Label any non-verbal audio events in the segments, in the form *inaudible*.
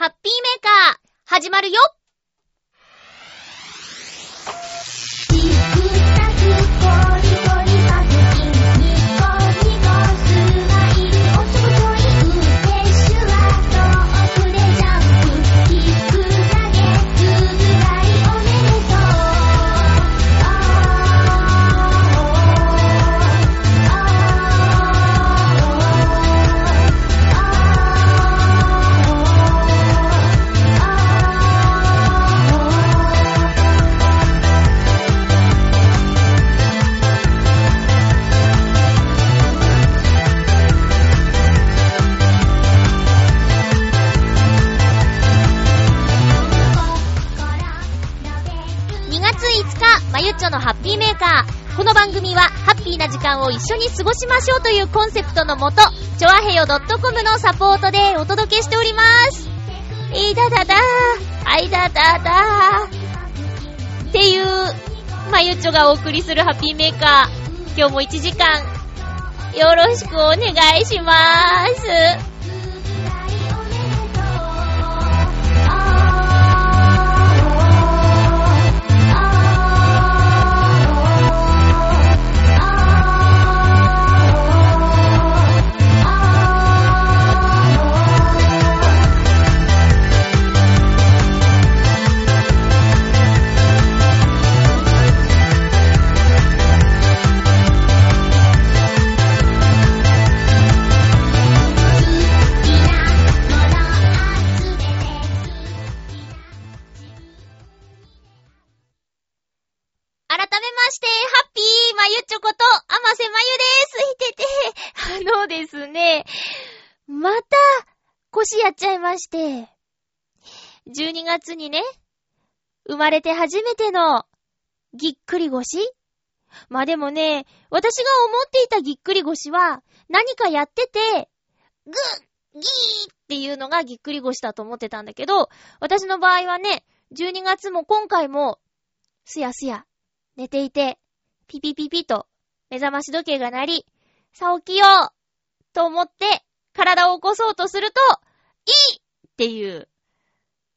ハッピーメーカー、始まるよのハッピーメーカー。この番組は、ハッピーな時間を一緒に過ごしましょうというコンセプトのもと、ちょあへよ .com のサポートでお届けしております。いだだだー、あいだだだー。っていう、まゆちょがお送りするハッピーメーカー。今日も1時間、よろしくお願いしまーす。ーまゆちょこと、あませまゆです。いてて、あのですね、また、腰やっちゃいまして、12月にね、生まれて初めての、ぎっくり腰。まあでもね、私が思っていたぎっくり腰は、何かやってて、ぐっ、ぎーっていうのがぎっくり腰だと思ってたんだけど、私の場合はね、12月も今回も、すやすや、寝ていて、ピピピピと目覚まし時計が鳴り、さあ起きようと思って体を起こそうとすると、いいっていう、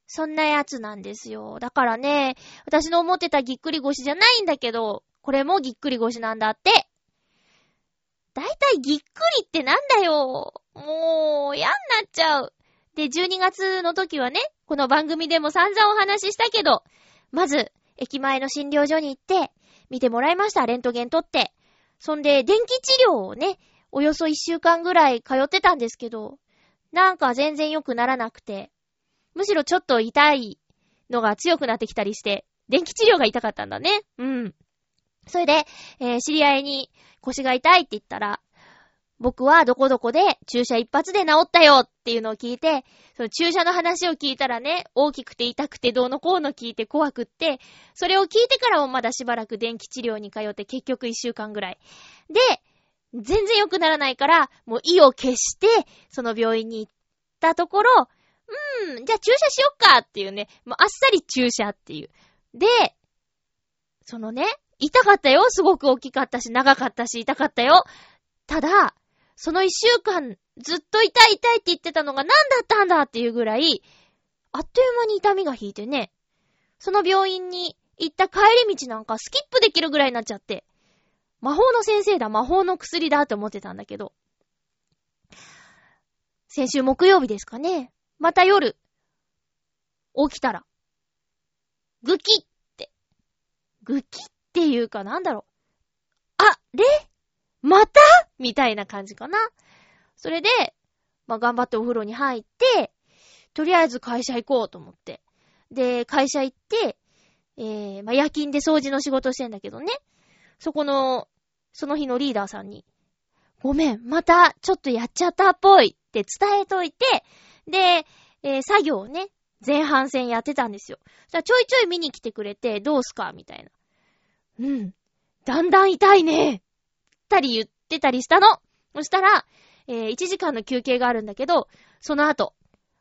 そんなやつなんですよ。だからね、私の思ってたぎっくり腰じゃないんだけど、これもぎっくり腰なんだって。だいたいぎっくりってなんだよ。もう、嫌になっちゃう。で、12月の時はね、この番組でも散々お話ししたけど、まず、駅前の診療所に行って、見てもらいました。レントゲン取って。そんで、電気治療をね、およそ1週間ぐらい通ってたんですけど、なんか全然良くならなくて、むしろちょっと痛いのが強くなってきたりして、電気治療が痛かったんだね。うん。それで、えー知り合いに腰が痛いって言ったら、僕はどこどこで注射一発で治ったよっていうのを聞いて、その注射の話を聞いたらね、大きくて痛くてどうのこうの聞いて怖くって、それを聞いてからもまだしばらく電気治療に通って結局一週間ぐらい。で、全然良くならないから、もう意を決して、その病院に行ったところ、うーん、じゃあ注射しよっかっていうね、もうあっさり注射っていう。で、そのね、痛かったよ。すごく大きかったし、長かったし、痛かったよ。ただ、その一週間、ずっと痛い痛いって言ってたのが何だったんだっていうぐらい、あっという間に痛みが引いてね、その病院に行った帰り道なんかスキップできるぐらいになっちゃって、魔法の先生だ、魔法の薬だって思ってたんだけど、先週木曜日ですかね、また夜、起きたら、ぐきって、ぐきっていうかなんだろう、あれまた？みたいな感じかな。それで、まあ、頑張ってお風呂に入って、とりあえず会社行こうと思って。で、会社行って、えー、まあ、夜勤で掃除の仕事してんだけどね。そこの、その日のリーダーさんに、ごめん、また、ちょっとやっちゃったっぽいって伝えといて、で、えー作業をね、前半戦やってたんですよ。ちょいちょい見に来てくれて、どうすか？みたいな。うん。だんだん痛いね。たり言ってたりしたの。そしたら、えー、1時間の休憩があるんだけど、その後、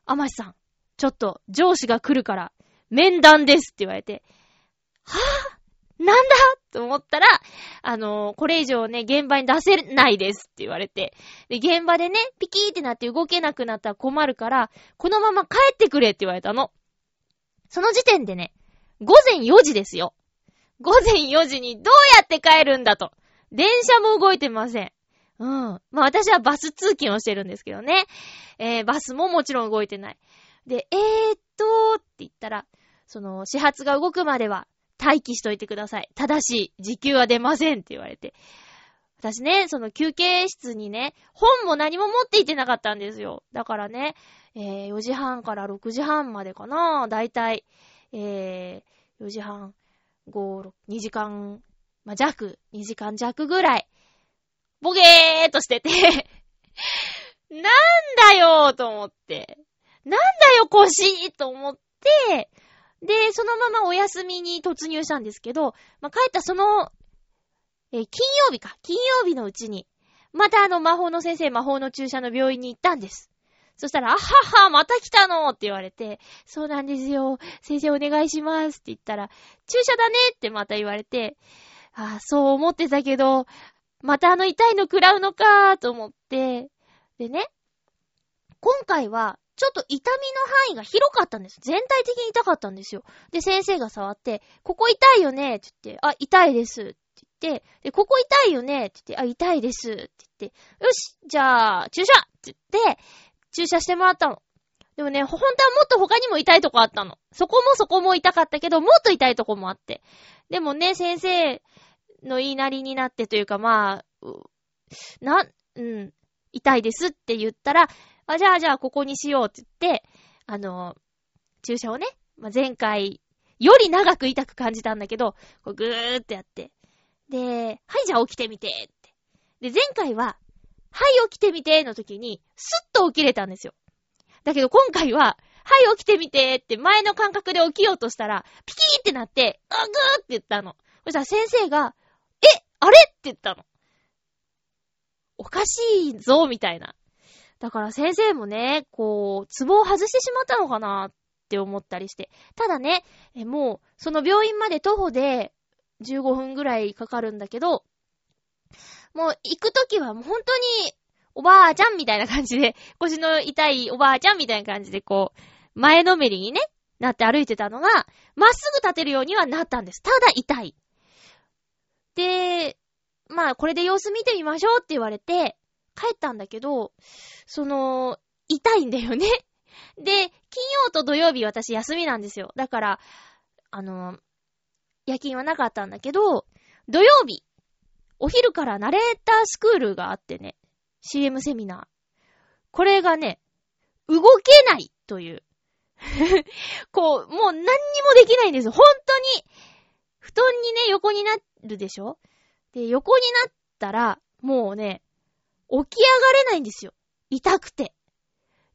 あましさん、ちょっと上司が来るから、面談ですって言われて、はぁ、なんだ？と思ったら、あのー、これ以上ね、現場に出せないですって言われて。で、現場でね、ピキーってなって動けなくなったら困るから、このまま帰ってくれって言われたの。その時点でね、午前4時ですよ。午前4時にどうやって帰るんだと。電車も動いてません。うん。まあ私はバス通勤をしてるんですけどね。えー、バスももちろん動いてない。で、えーっと、って言ったら、その、始発が動くまでは待機しといてください。ただし、時給は出ませんって言われて。私ね、その休憩室にね、本も何も持っていてなかったんですよ。だからね、えー、4時半から6時半までかな。だいたい、えー、4時半、5、6、2時間、まあ、弱、2時間弱ぐらい、ボゲーっとしてて *laughs* なんだよーと思って。なんだよ腰と思って、で、そのままお休みに突入したんですけど、まあ、帰ったその、えー、金曜日か。金曜日のうちに、またあの魔法の先生、魔法の注射の病院に行ったんです。そしたら、あはは、また来たのって言われて、そうなんですよ。先生お願いしますって言ったら、注射だねってまた言われて、ああ、そう思ってたけど、またあの痛いの食らうのかーと思って、でね、今回は、ちょっと痛みの範囲が広かったんです。全体的に痛かったんですよ。で、先生が触って、ここ痛いよねって言って、あ、痛いですって言って、で、ここ痛いよねって言って、あ、痛いですって言って、よし、じゃあ、注射って言って、注射してもらったの。でもね、本当はもっと他にも痛いとこあったの。そこもそこも痛かったけど、もっと痛いとこもあって。でもね、先生の言いなりになってというか、まあ、な、うん、痛いですって言ったら、あ、じゃあじゃあここにしようって言って、あの、注射をね、まあ、前回より長く痛く感じたんだけど、こうぐーってやって。で、はいじゃあ起きてみてって。で、前回は、はい起きてみての時に、スッと起きれたんですよ。だけど今回は、はい起きてみてって前の感覚で起きようとしたら、ピキーってなって、あぐーって言ったの。そしたら先生が、えあれって言ったの。おかしいぞ、みたいな。だから先生もね、こう、ツボを外してしまったのかなって思ったりして。ただね、もう、その病院まで徒歩で15分ぐらいかかるんだけど、もう行くときはもう本当に、おばあちゃんみたいな感じで、*laughs* 腰の痛いおばあちゃんみたいな感じで、こう、前のめりにね、なって歩いてたのが、まっすぐ立てるようにはなったんです。ただ痛い。で、まあ、これで様子見てみましょうって言われて、帰ったんだけど、その、痛いんだよね。*laughs* で、金曜と土曜日私休みなんですよ。だから、あの、夜勤はなかったんだけど、土曜日、お昼からナレータースクールがあってね、CM セミナー。これがね、動けないという。*laughs* こう、もう何にもできないんです本当に、布団にね、横になるでしょ？で、横になったら、もうね、起き上がれないんですよ。痛くて。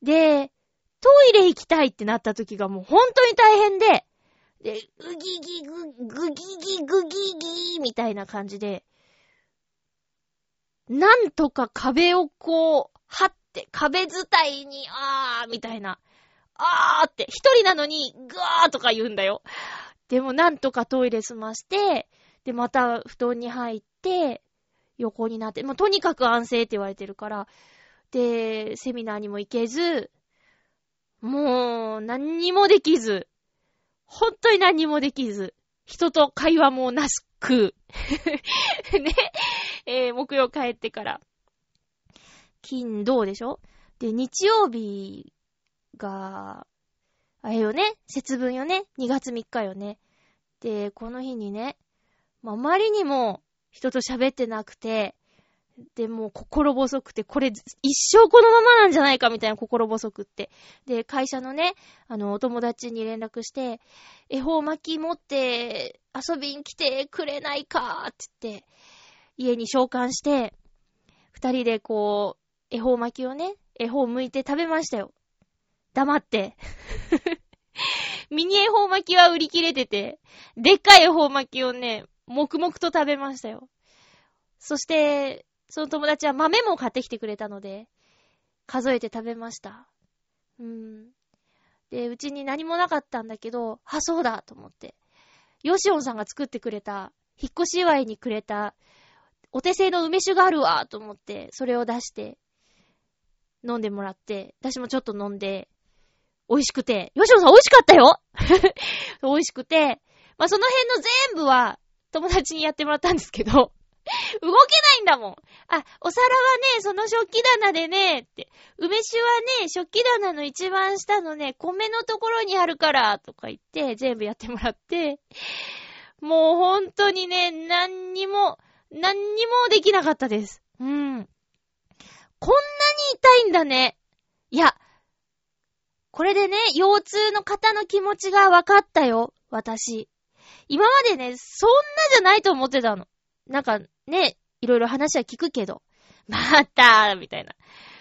で、トイレ行きたいってなった時がもう本当に大変で、で、うぎぎぐ、ぐぎぎぐぎぎみたいな感じで、なんとか壁をこう、張って、壁伝いに、あーみたいな。あーって、一人なのに、ぐわーとか言うんだよ。でもなんとかトイレ済まして、で、また布団に入って、横になって、もうとにかく安静って言われてるから、で、セミナーにも行けず、もう、何にもできず、本当に何にもできず、人と会話もなしく、*laughs* ね、*laughs* えー、木曜帰ってから、金、どうでしょ？で、日曜日が、あれよね、節分よね、2月3日よね？で、この日にね、まあ、まりにも人と喋ってなくて、で、もう心細くて、これ一生このままなんじゃないかみたいな心細くって。で、会社のね、あの、お友達に連絡して、恵方巻き持って遊びに来てくれないかって言って、家に召喚して、二人でこう、恵方巻きをね、恵方剥いて食べましたよ。黙って。*laughs* ミニ恵方巻きは売り切れてて、でっかい恵方巻きをね、黙々と食べましたよ。そして、その友達は豆も買ってきてくれたので、数えて食べました。うん。で、うちに何もなかったんだけど、あ、そうだと思って。ヨシオンさんが作ってくれた引っ越し祝いにくれた、お手製の梅酒があるわと思って、それを出して、飲んでもらって、私もちょっと飲んで、美味しくて、吉野さん美味しかったよ *laughs* 美味しくて、まあ、その辺の全部は友達にやってもらったんですけど、*laughs* 動けないんだもん。あ、お皿はね、その食器棚でね、って。梅酒はね、食器棚の一番下のね、米のところにあるから、とか言って、全部やってもらって、もう本当にね、何にも、何にもできなかったです。うん。こんなに痛いんだね。いや、これでね、腰痛の方の気持ちが分かったよ、私。今までね、そんなじゃないと思ってたの。なんかね、いろいろ話は聞くけど、またみたいな。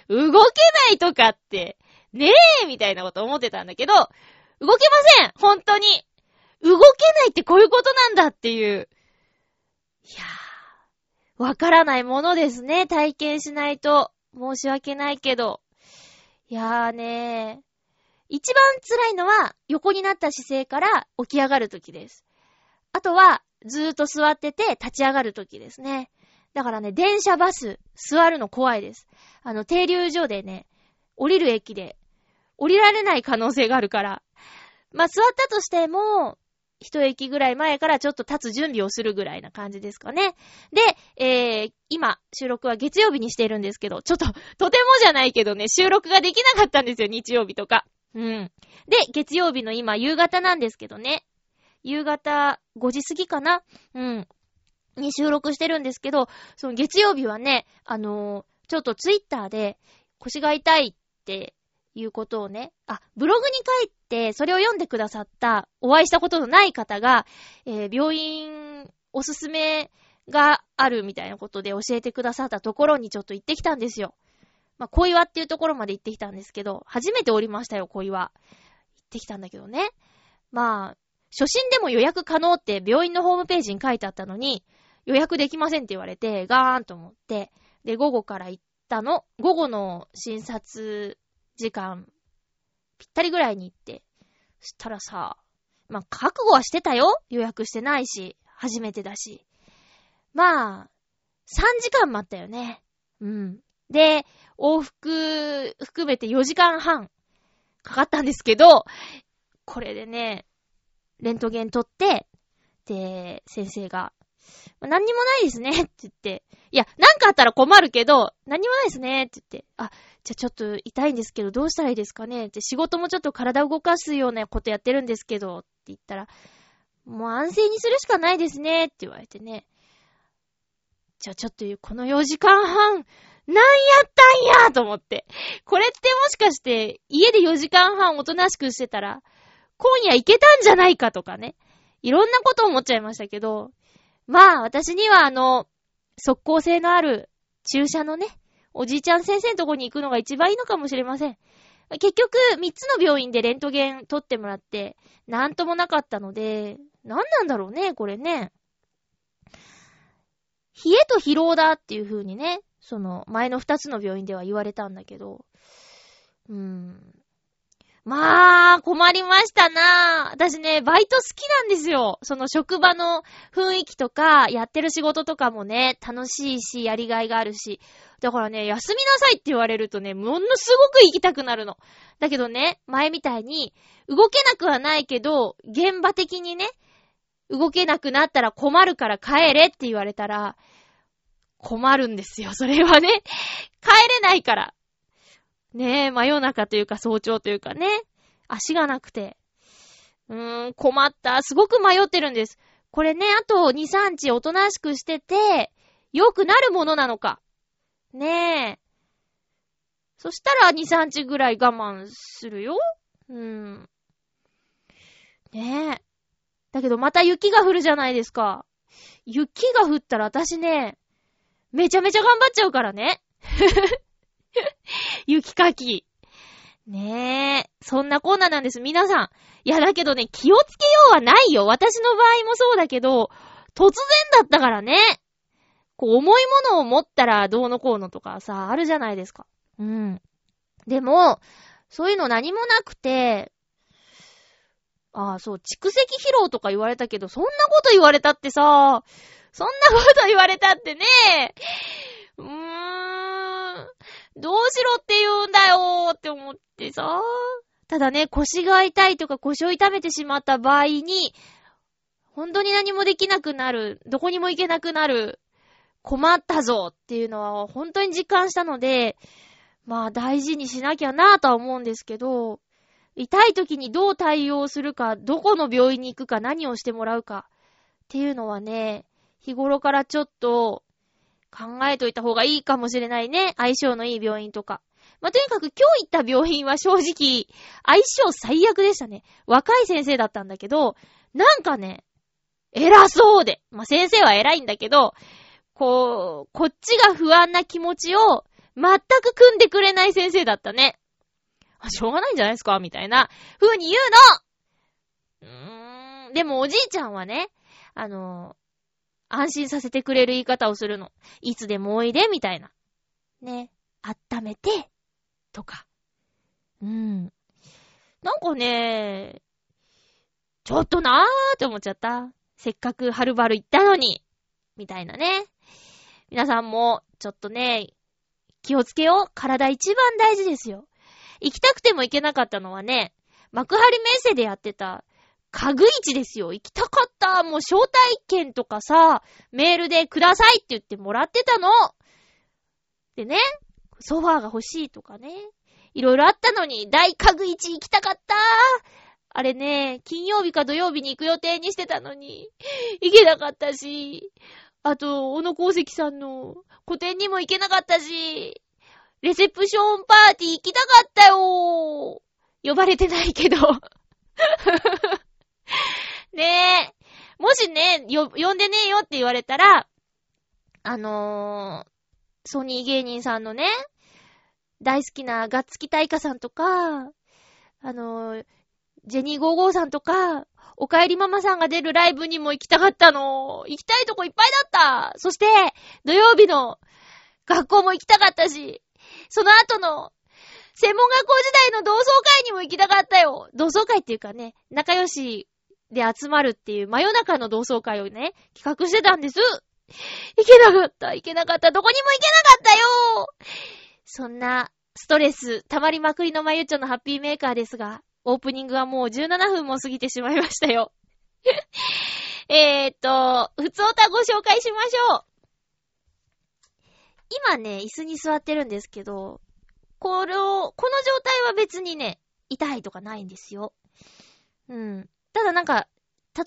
動けないとかって、ねえみたいなこと思ってたんだけど、動けません本当に動けないってこういうことなんだっていう。いやー、わからないものですね。体験しないと。申し訳ないけど。いやーねー。一番辛いのは、横になった姿勢から起き上がるときです。あとは、ずーっと座ってて立ち上がるときですね。だからね、電車バス、座るの怖いです。あの、停留所でね、降りる駅で、降りられない可能性があるから。まあ、座ったとしても、一駅ぐらい前からちょっと立つ準備をするぐらいな感じですかね。で、えー、今、収録は月曜日にしているんですけど、ちょっと、とてもじゃないけどね、収録ができなかったんですよ、日曜日とか。うん。で、月曜日の今、夕方なんですけどね。夕方5時過ぎかな？うん。に収録してるんですけど、その月曜日はね、あのー、ちょっとツイッターで腰が痛いっていうことをね、あ、ブログに書いて、それを読んでくださった、お会いしたことのない方が、えー、病院おすすめがあるみたいなことで教えてくださったところにちょっと行ってきたんですよ。まあ、小岩っていうところまで行ってきたんですけど、初めて降りましたよ、小岩。行ってきたんだけどね。まあ、初心でも予約可能って病院のホームページに書いてあったのに、予約できませんって言われて、ガーンと思って、で、午後から行ったの。午後の診察時間、ぴったりぐらいに行って。そしたらさ、まあ、覚悟はしてたよ。予約してないし、初めてだし。まあ、3時間待ったよね。うん。で、往復含めて4時間半かかったんですけど、これでね、レントゲン撮って、で、先生が、何にもないですねって言って、いや、なんかあったら困るけど、何にもないですねって言って、あ、じゃあちょっと痛いんですけど、どうしたらいいですかねって、仕事もちょっと体を動かすようなことやってるんですけど、って言ったら、もう安静にするしかないですねって言われてね。じゃあちょっとこの4時間半、なんやったんやと思って。これってもしかして、家で4時間半おとなしくしてたら、今夜行けたんじゃないかとかね。いろんなこと思っちゃいましたけど、まあ、私にはあの、速攻性のある注射のね、おじいちゃん先生のとこに行くのが一番いいのかもしれません。結局、三つの病院でレントゲン取ってもらって、なんともなかったので、なんなんだろうね、これね。冷えと疲労だっていう風にね、その前の二つの病院では言われたんだけど、うーん。まあ、困りましたな私ね、バイト好きなんですよ。その職場の雰囲気とか、やってる仕事とかもね、楽しいし、やりがいがあるし。だからね、休みなさいって言われるとね、ものすごく行きたくなるの。だけどね、前みたいに、動けなくはないけど、現場的にね、動けなくなったら困るから帰れって言われたら、困るんですよ。それはね。帰れないから。ねえ、真夜中というか早朝というかね。足がなくて。うーん、困った。すごく迷ってるんです。これね、あと2、3日おとなしくしてて、良くなるものなのか。ねえ。そしたら2、3日ぐらい我慢するよ。うーん。ねえ。だけどまた雪が降るじゃないですか。雪が降ったら私ね、めちゃめちゃ頑張っちゃうからね。*laughs* 雪かき。ねえ。そんなコーナーなんです。皆さん。いや、だけどね、気をつけようはないよ。私の場合もそうだけど、突然だったからね。こう、重いものを持ったらどうのこうのとかさ、あるじゃないですか。うん。でも、そういうの何もなくて、ああ、そう、蓄積疲労とか言われたけど、そんなこと言われたってさ、そんなこと言われたってね、うーん、どうしろって言うんだよーって思ってさ。ただね、腰が痛いとか腰を痛めてしまった場合に、本当に何もできなくなる、どこにも行けなくなる、困ったぞっていうのは本当に実感したので、まあ大事にしなきゃなぁとは思うんですけど、痛い時にどう対応するか、どこの病院に行くか、何をしてもらうかっていうのはね、日頃からちょっと考えといた方がいいかもしれないね。相性のいい病院とか。まあ、とにかく今日行った病院は正直、相性最悪でしたね。若い先生だったんだけど、なんかね、偉そうで。まあ、先生は偉いんだけど、こう、こっちが不安な気持ちを全く組んでくれない先生だったね。あ、しょうがないんじゃないですか？みたいな風に言うのうーん、でもおじいちゃんはね、あの、安心させてくれる言い方をするの。いつでもおいで、みたいな。ね。温めて、とか。うん。なんかね、ちょっとなーって思っちゃった。せっかくはるばる行ったのに。みたいなね。皆さんも、ちょっとね、気をつけよう。体一番大事ですよ。行きたくても行けなかったのはね、幕張メッセでやってた、家具市ですよ。行きたかった。もう招待券とかさ、メールでくださいって言ってもらってたの。でね、ソファーが欲しいとかね。いろいろあったのに、大家具市行きたかった。あれね、金曜日か土曜日に行く予定にしてたのに、行けなかったし、あと、小野功石さんの個展にも行けなかったし、レセプションパーティー行きたかったよ呼ばれてないけど *laughs* ねえ。もしね、よ、呼んでねえよって言われたら、あのー、ソニー芸人さんのね、大好きなガッツキ大カさんとか、あのー、ジェニー55さんとか、おかえりママさんが出るライブにも行きたかったの。行きたいとこいっぱいだった。そして、土曜日の学校も行きたかったし、その後の、専門学校時代の同窓会にも行きたかったよ。同窓会っていうかね、仲良しで集まるっていう真夜中の同窓会をね、企画してたんです。行けなかった、行けなかった、どこにも行けなかったよそんな、ストレス、溜まりまくりのまゆちょのハッピーメーカーですが、オープニングはもう17分も過ぎてしまいましたよ。*laughs* えーっと、普通歌ご紹介しましょう。今ね、椅子に座ってるんですけど、これを、この状態は別にね、痛いとかないんですよ。うん。ただなんか、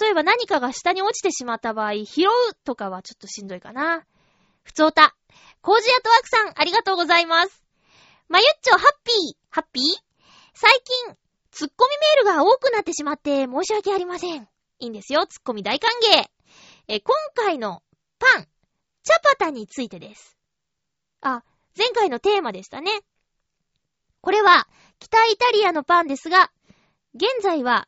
例えば何かが下に落ちてしまった場合、拾うとかはちょっとしんどいかな。ふつおた。コージアトワークさん、ありがとうございます。まゆっちょ、ハッピー、ハッピー？最近、ツッコミメールが多くなってしまって申し訳ありません。いいんですよ、ツッコミ大歓迎。え、今回のパン、チャパタについてです。あ、前回のテーマでしたね。これは、北イタリアのパンですが、現在は、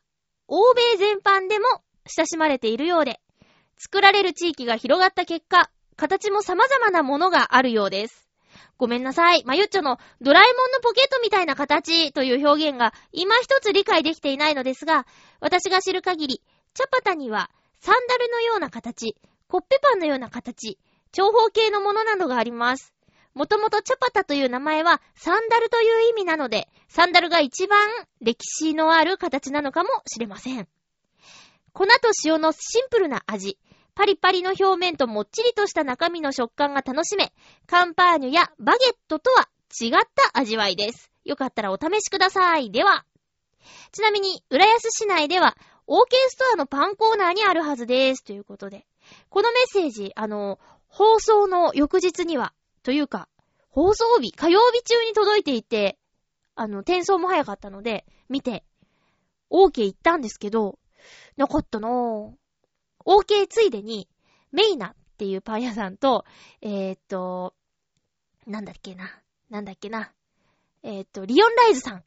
欧米全般でも親しまれているようで、作られる地域が広がった結果、形も様々なものがあるようです。ごめんなさい。まゆっちょのドラえもんのポケットみたいな形という表現が今一つ理解できていないのですが、私が知る限り、チャパタにはサンダルのような形、コッペパンのような形、長方形のものなどがあります。もともとチャパタという名前はサンダルという意味なので、サンダルが一番歴史のある形なのかもしれません。粉と塩のシンプルな味、パリパリの表面ともっちりとした中身の食感が楽しめ、カンパーニュやバゲットとは違った味わいです。よかったらお試しください。では。ちなみに、浦安市内では、OK ストアのパンコーナーにあるはずです。ということで。このメッセージ、あの、放送の翌日には、というか、放送日、火曜日中に届いていて、あの、転送も早かったので、見て、OK 行ったんですけど、なかったなぁ。OK ついでに、メイナっていうパン屋さんと、えー、っと、なんだっけな。なんだっけな。えー、っと、リオンライズさん。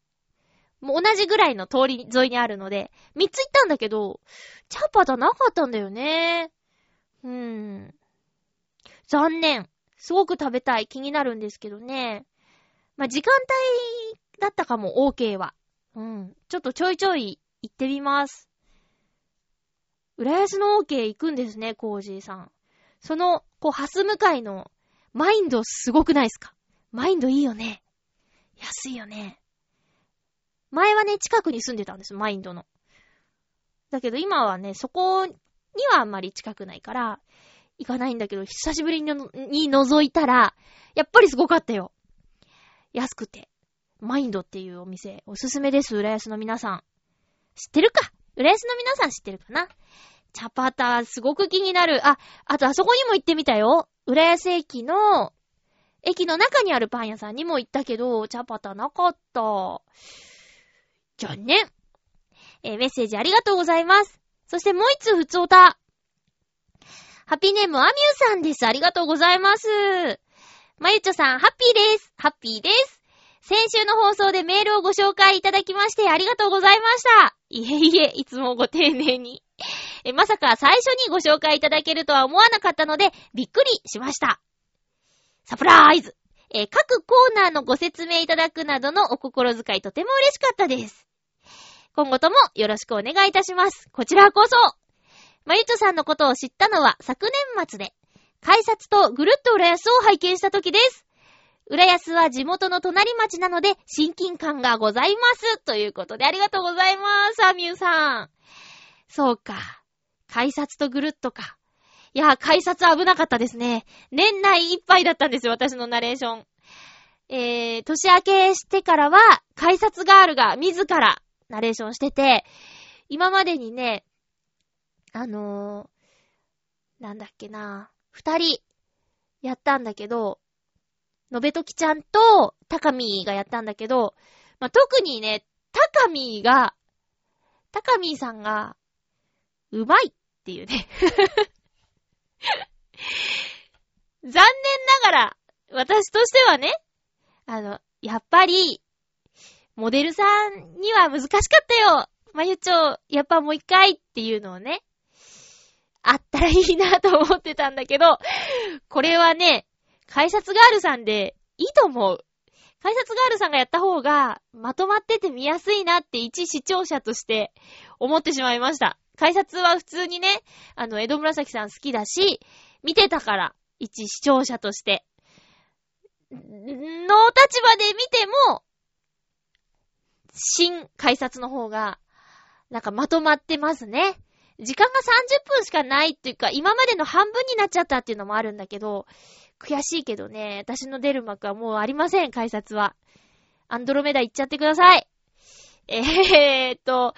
もう同じぐらいの通り沿いにあるので、三つ行ったんだけど、チャパタなかったんだよね。うーん。残念。すごく食べたい。気になるんですけどね。まあ、時間帯だったかも、OK は。うん。ちょっとちょいちょい行ってみます。浦安の OK 行くんですね、コージーさん。その、こう、ハス向かいの、マインドすごくないですか？マインドいいよね。安いよね。前はね、近くに住んでたんです、マインドの。だけど今はね、そこにはあんまり近くないから、行かないんだけど、久しぶりにに覗いたら、やっぱりすごかったよ。安くて。マインドっていうお店、おすすめです、浦安の皆さん。知ってるか？浦安の皆さん知ってるかな？チャパタ、すごく気になる。あ、あとあそこにも行ってみたよ。浦安駅の、駅の中にあるパン屋さんにも行ったけど、チャパタなかった。じゃあね。えー、メッセージありがとうございます。そしてもう一つ、ふつおた。ハッピーネーム、アミューさんです。ありがとうございます。まゆちょさん、ハッピーです。ハッピーです。先週の放送でメールをご紹介いただきましてありがとうございました。いえいえ、いつもご丁寧に。え、まさか最初にご紹介いただけるとは思わなかったので、びっくりしました。サプライズえ各コーナーのご説明いただくなどのお心遣いとても嬉しかったです。今後ともよろしくお願いいたします。こちらこそ。まゆちょさんのことを知ったのは昨年末で、改札とぐるっと浦安を拝見した時です。浦安は地元の隣町なので親近感がございます。ということでありがとうございます。アミューさん。そうか。改札とぐるっとか。いや、改札危なかったですね。年内いっぱいだったんですよ、私のナレーション。えー、年明けしてからは、改札ガールが自らナレーションしてて、今までにね、あのー、なんだっけな、二人やったんだけど、のべときちゃんと、たかみーがやったんだけど、まあ、特にね、たかみーが、たかみーさんが、うまいっていうね。*laughs* 残念ながら、私としてはね、あの、やっぱり、モデルさんには難しかったよ。まゆちょ、やっぱもう一回っていうのをね、あったらいいなと思ってたんだけど、これはね、改札ガールさんでいいと思う。改札ガールさんがやった方がまとまってて見やすいなって一視聴者として思ってしまいました。改札は普通にね、あの、江戸紫さん好きだし、見てたから、一視聴者として。の立場で見ても、新改札の方が、なんかまとまってますね。時間が30分しかないっていうか、今までの半分になっちゃったっていうのもあるんだけど、悔しいけどね、私の出る幕はもうありません、改札は。アンドロメダ行っちゃってください。えーっと、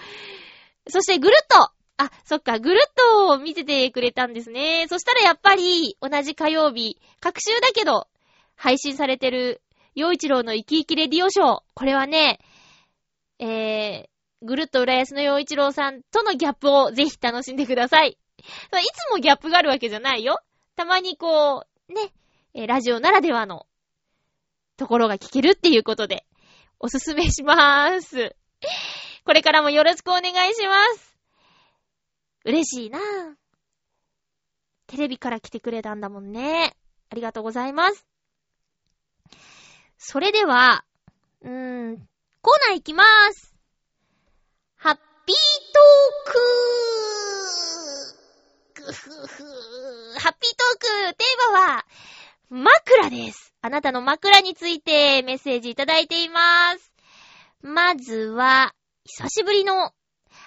そしてぐるっとあ、そっか、ぐるっと見ててくれたんですね。そしたらやっぱり、同じ火曜日、各週だけど、配信されてる、洋一郎の生き生きレディオショー。これはね、えー、ぐるっと浦安の洋一郎さんとのギャップをぜひ楽しんでください。いつもギャップがあるわけじゃないよ。たまにこう、ね、え、ラジオならではのところが聞けるっていうことで、おすすめしまーす。これからもよろしくお願いします。嬉しいなぁ。テレビから来てくれたんだもんね。ありがとうございます。それでは、うーん、コーナー行きまーす。ハッピートークふふハッピートークテーマは、枕です。あなたの枕についてメッセージいただいています。まずは、久しぶりの、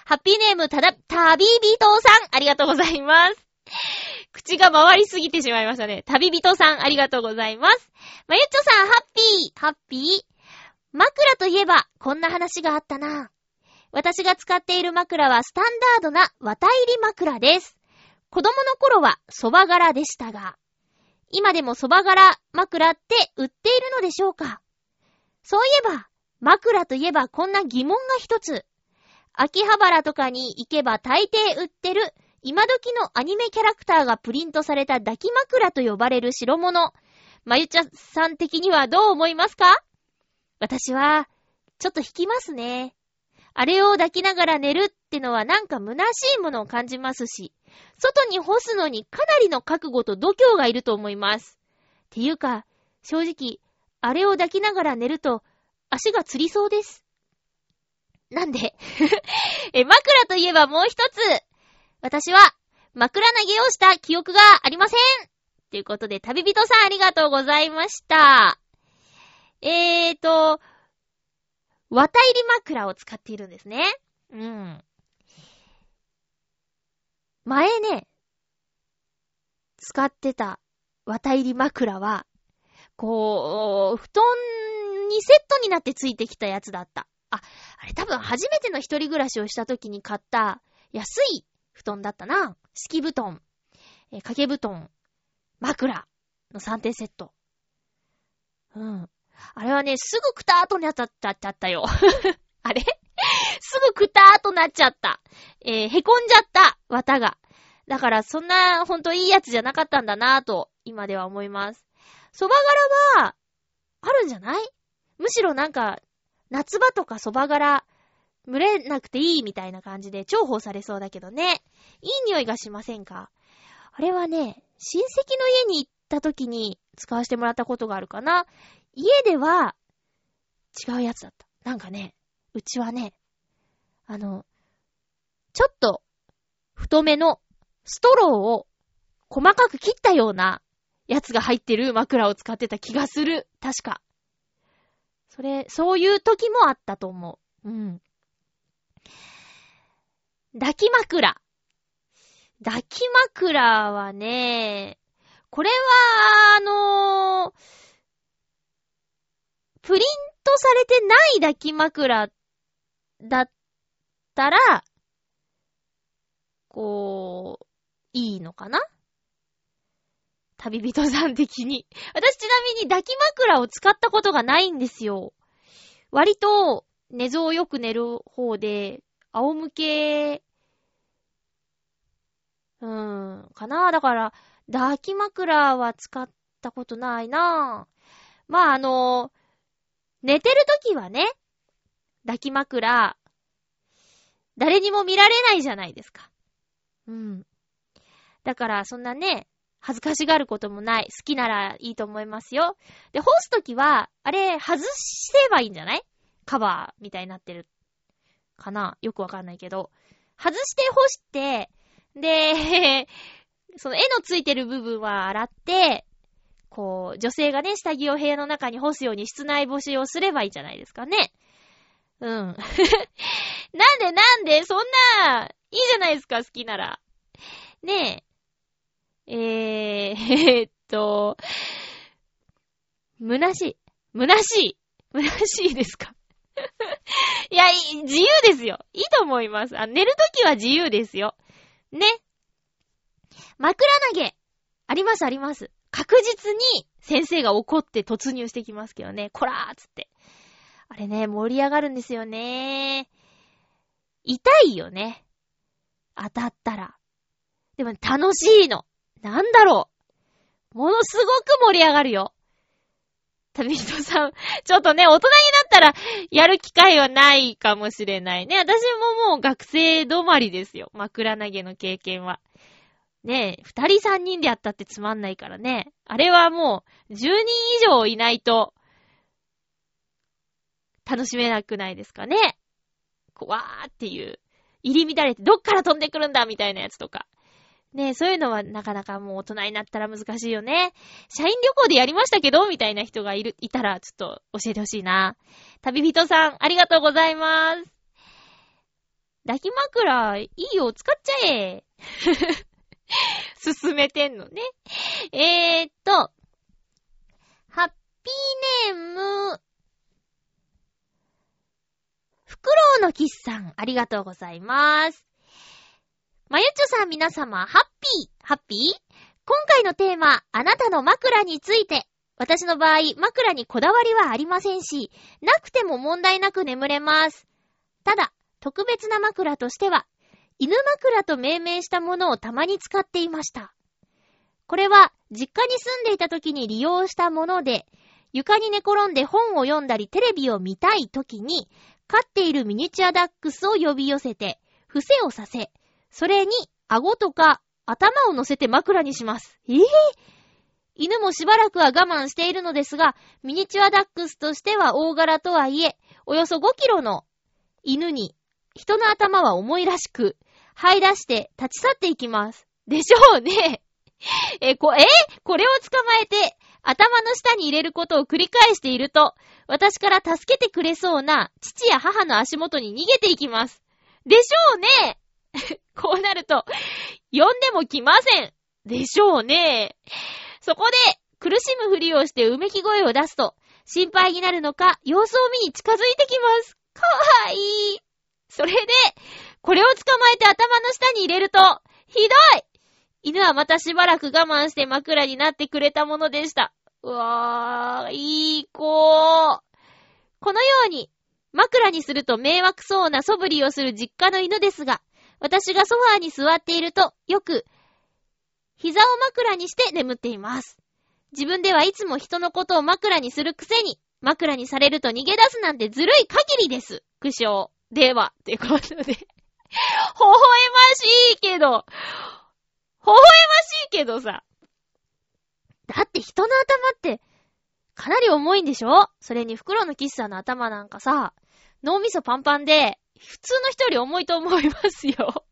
ハッピーネームただ、旅人さん、ありがとうございます。口が回りすぎてしまいましたね。旅人さん、ありがとうございます。まゆっちょさん、ハッピー、ハッピー。枕といえば、こんな話があったな。私が使っている枕はスタンダードな綿入り枕です。子供の頃は蕎麦柄でしたが、今でも蕎麦柄枕って売っているのでしょうか？そういえば、枕といえばこんな疑問が一つ。秋葉原とかに行けば大抵売ってる今時のアニメキャラクターがプリントされた抱き枕と呼ばれる代物。まゆちゃさん的にはどう思いますか？私は、ちょっと引きますね。あれを抱きながら寝るってのはなんか虚しいものを感じますし、外に干すのにかなりの覚悟と度胸がいると思います。っていうか、正直、あれを抱きながら寝ると、足がつりそうです。なんで *laughs* え、枕といえばもう一つ。私は枕投げをした記憶がありませんということで、旅人さんありがとうございました。えーと、綿入り枕を使っているんですね。うん。前ね、使ってた綿入り枕は、こう、布団にセットになってついてきたやつだった。あ、あれ多分初めての一人暮らしをした時に買った安い布団だったな。敷布団、え掛け布団、枕の3点セット。うん。あれはね、すぐくたーとなっちゃったよ。*laughs* あれ？すぐくたーとなっちゃった。えー、へこんじゃった、綿が。だから、そんな、ほんといいやつじゃなかったんだなぁと、今では思います。蕎麦柄は、あるんじゃない？むしろなんか、夏場とか蕎麦柄、蒸れなくていいみたいな感じで重宝されそうだけどね。いい匂いがしませんか？あれはね、親戚の家に行った時に使わせてもらったことがあるかな。家では違うやつだった。なんかね、うちはね、あの、ちょっと太めのストローを細かく切ったようなやつが入ってる枕を使ってた気がする。確か。それ、そういう時もあったと思う。うん。抱き枕。抱き枕はね、これは、あのー、プリントされてない抱き枕だったら、こう、いいのかな？旅人さん的に。私ちなみに抱き枕を使ったことがないんですよ。割と寝相よく寝る方で、仰向け、うーん、かな？だから、抱き枕は使ったことないなぁまあ、あの、寝てるときはね、抱き枕、誰にも見られないじゃないですか。うん。だから、そんなね、恥ずかしがることもない。好きならいいと思いますよ。で、干すときは、あれ、外せばいいんじゃない？カバーみたいになってる。かな？よくわかんないけど。外して干して、で、*laughs* その絵のついてる部分は洗って、こう、女性がね、下着を部屋の中に干すように室内干しをすればいいじゃないですかね。うん。*laughs* なんでなんでそんな、いいじゃないですか、好きなら。ねえ。えー、え、っと、虚しい。虚しい。虚しいですか？*laughs* いや、自由ですよ。いいと思います。あ寝るときは自由ですよ。ね。枕投げ。ありますあります。確実に先生が怒って突入してきますけどね。こらーつって。あれね、盛り上がるんですよね。痛いよね。当たったら。でも楽しいの。なんだろう。ものすごく盛り上がるよ。旅人さん、ちょっとね、大人になったら、やる機会はないかもしれないね。私ももう学生止まりですよ。枕投げの経験は。ねえ、二人三人でやったってつまんないからね。あれはもう、十人以上いないと、楽しめなくないですかね。こわーっていう、入り乱れてどっから飛んでくるんだみたいなやつとか。ねえそういうのはなかなかもう大人になったら難しいよね。社員旅行でやりましたけどみたいな人がいる、いたらちょっと教えてほしいな。旅人さん、ありがとうございます。抱き枕、いいよ、使っちゃえ。*laughs* 進めてんのね。えー、っと、ハッピーネーム、フクロウのキスさん、ありがとうございます。まゆちょさん皆様、ハッピー、ハッピー？今回のテーマ、あなたの枕について。私の場合、枕にこだわりはありませんし、なくても問題なく眠れます。ただ、特別な枕としては、犬枕と命名したものをたまに使っていました。これは、実家に住んでいた時に利用したもので、床に寝転んで本を読んだりテレビを見たい時に、飼っているミニチュアダックスを呼び寄せて、伏せをさせ、それに顎とか頭を乗せて枕にします。えぇ、ー、犬もしばらくは我慢しているのですが、ミニチュアダックスとしては大柄とはいえ、およそ5キロの犬に人の頭は重いらしく、這い出して立ち去っていきます。でしょうね。*laughs* え、こ、え？これを捕まえて、頭の下に入れることを繰り返していると、私から助けてくれそうな父や母の足元に逃げていきます。でしょうね *laughs* こうなると、呼んでも来ません。でしょうね。そこで、苦しむふりをしてうめき声を出すと、心配になるのか、様子を見に近づいてきます。かわいい。それで、これを捕まえて頭の下に入れると、ひどい犬はまたしばらく我慢して枕になってくれたものでした。うわー、いい子このように、枕にすると迷惑そうな素振りをする実家の犬ですが、私がソファーに座っていると、よく、膝を枕にして眠っています。自分ではいつも人のことを枕にするくせに、枕にされると逃げ出すなんてずるい限りです。苦笑。では、ってことで。*laughs* 微笑ましいけど、微笑ましいけどさ。だって人の頭って、かなり重いんでしょ？それに袋のキスさんの頭なんかさ、脳みそパンパンで、普通の人より重いと思いますよ。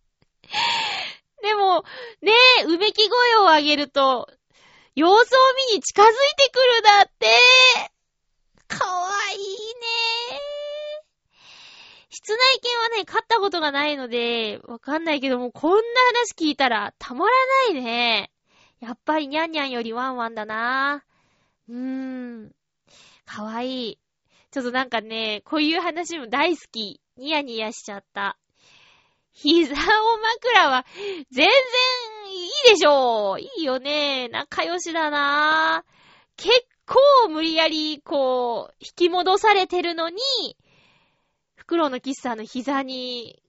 *laughs* でも、ねえ、うめき声を上げると、様子を見に近づいてくるだって。かわいいねえ。室内犬はね、飼ったことがないので、わかんないけども、こんな話聞いたらたまらないね。やっぱりニャンニャンよりワンワンだな。うーん。かわいい。ちょっとなんかね、こういう話も大好き。ニヤニヤしちゃった。膝を枕は、全然いいでしょ。いいよね。仲良しだな結構無理やり、こう、引き戻されてるのに、袋の喫茶の膝に、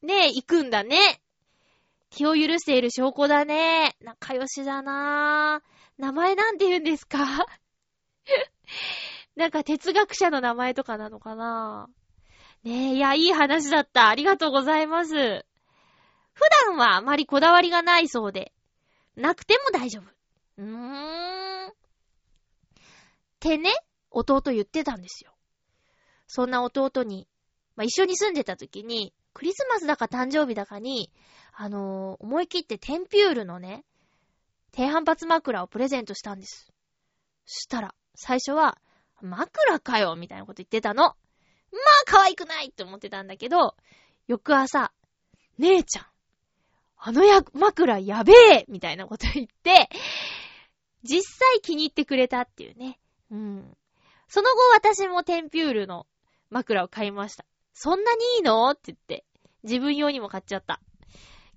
ねえ、行くんだね。気を許している証拠だね。仲良しだなぁ名前なんて言うんですか？*laughs* なんか哲学者の名前とかなのかな？ぁねえ、いや、いい話だった。ありがとうございます。普段はあまりこだわりがないそうで、なくても大丈夫。うーん。ってね、弟言ってたんですよ。そんな弟に、まあ、一緒に住んでた時に、クリスマスだか誕生日だかに、あのー、思い切ってテンピュールのね、低反発枕をプレゼントしたんです。そしたら、最初は、枕かよみたいなこと言ってたの。まあ可愛くないって思ってたんだけど、翌朝、姉ちゃん、あのや、枕やべえみたいなこと言って、実際気に入ってくれたっていうね。うん。その後私もテンピュールの枕を買いました。そんなにいいの？って言って、自分用にも買っちゃった。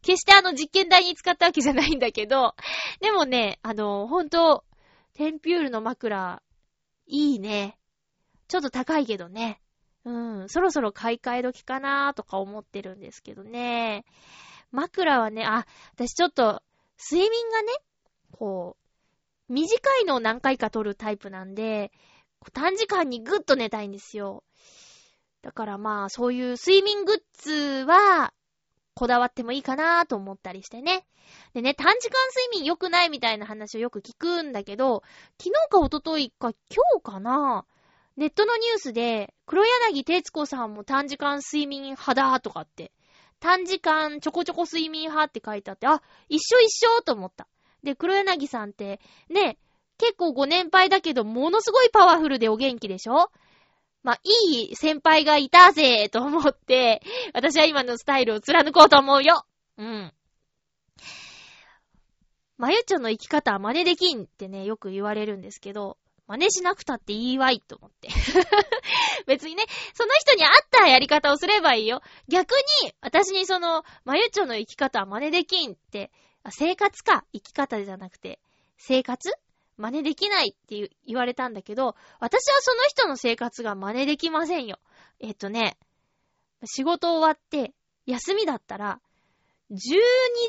決してあの実験台に使ったわけじゃないんだけど、でもね、あの、ほんと、テンピュールの枕、いいね。ちょっと高いけどね。うん、そろそろ買い替え時かなーとか思ってるんですけどね。枕はね、あ、私ちょっと、睡眠がね、こう、短いのを何回か取るタイプなんで、短時間にぐっと寝たいんですよ。だからまあ、そういう睡眠グッズは、こだわってもいいかなと思ったりしてね。でね、短時間睡眠良くないみたいな話をよく聞くんだけど、昨日か一昨日か今日かなネットのニュースで、黒柳徹子さんも短時間睡眠派だとかって、短時間ちょこちょこ睡眠派って書いてあって、あ、一緒一緒と思った。で、黒柳さんって、ね、結構ご年配だけど、ものすごいパワフルでお元気でしょ？まあ、いい先輩がいたぜと思って、私は今のスタイルを貫こうと思うようん。まゆちょの生き方は真似できんってね、よく言われるんですけど、真似しなくたっていいわいと思って。*laughs* 別にね、その人に合ったやり方をすればいいよ。逆に、私にその、まゆちょの生き方は真似できんって、生活か、生き方じゃなくて、生活真似できないって言われたんだけど、私はその人の生活が真似できませんよ。えっとね、仕事終わって、休みだったら、12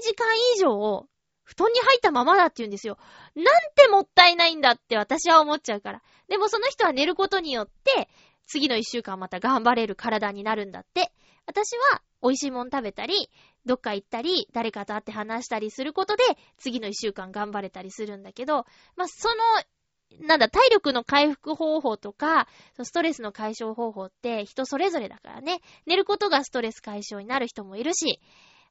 時間以上布団に入ったままだって言うんですよ。なんてもったいないんだって私は思っちゃうから。でもその人は寝ることによって、次の一週間また頑張れる体になるんだって。私は美味しいもん食べたり、どっか行ったり、誰かと会って話したりすることで、次の一週間頑張れたりするんだけど、まあ、その、なんだ、体力の回復方法とか、ストレスの解消方法って人それぞれだからね。寝ることがストレス解消になる人もいるし、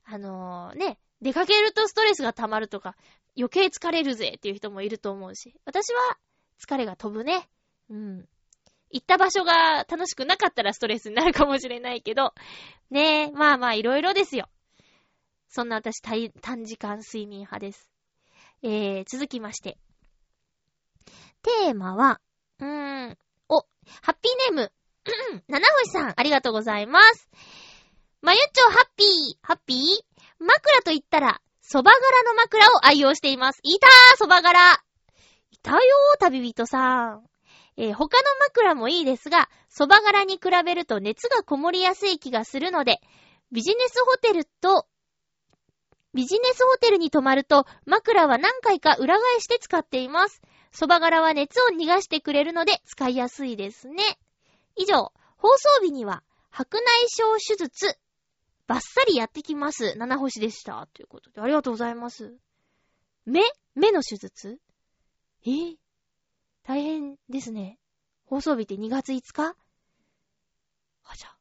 あのー、ね、出かけるとストレスが溜まるとか、余計疲れるぜっていう人もいると思うし、私は疲れが飛ぶね。うん。行った場所が楽しくなかったらストレスになるかもしれないけど、ねえ、まあまあいろいろですよ。そんな私短時間睡眠派です。えー、続きまして。テーマは、うーん、お、ハッピーネーム、*clears throat* 七星さん、ありがとうございます。まゆっちょ、ハッピー、ハッピー？枕と言ったら、蕎麦柄の枕を愛用しています。いたー、蕎麦柄いたよー、旅人さん。えー、他の枕もいいですが、蕎麦柄に比べると熱がこもりやすい気がするので、ビジネスホテルと、ビジネスホテルに泊まると枕は何回か裏返して使っています。蕎麦柄は熱を逃がしてくれるので使いやすいですね。以上、放送日には白内障手術、バッサリやってきます。七星でした。ということで、ありがとうございます。目？目の手術？え、大変ですね。放送日って2月5日？あ、じゃ。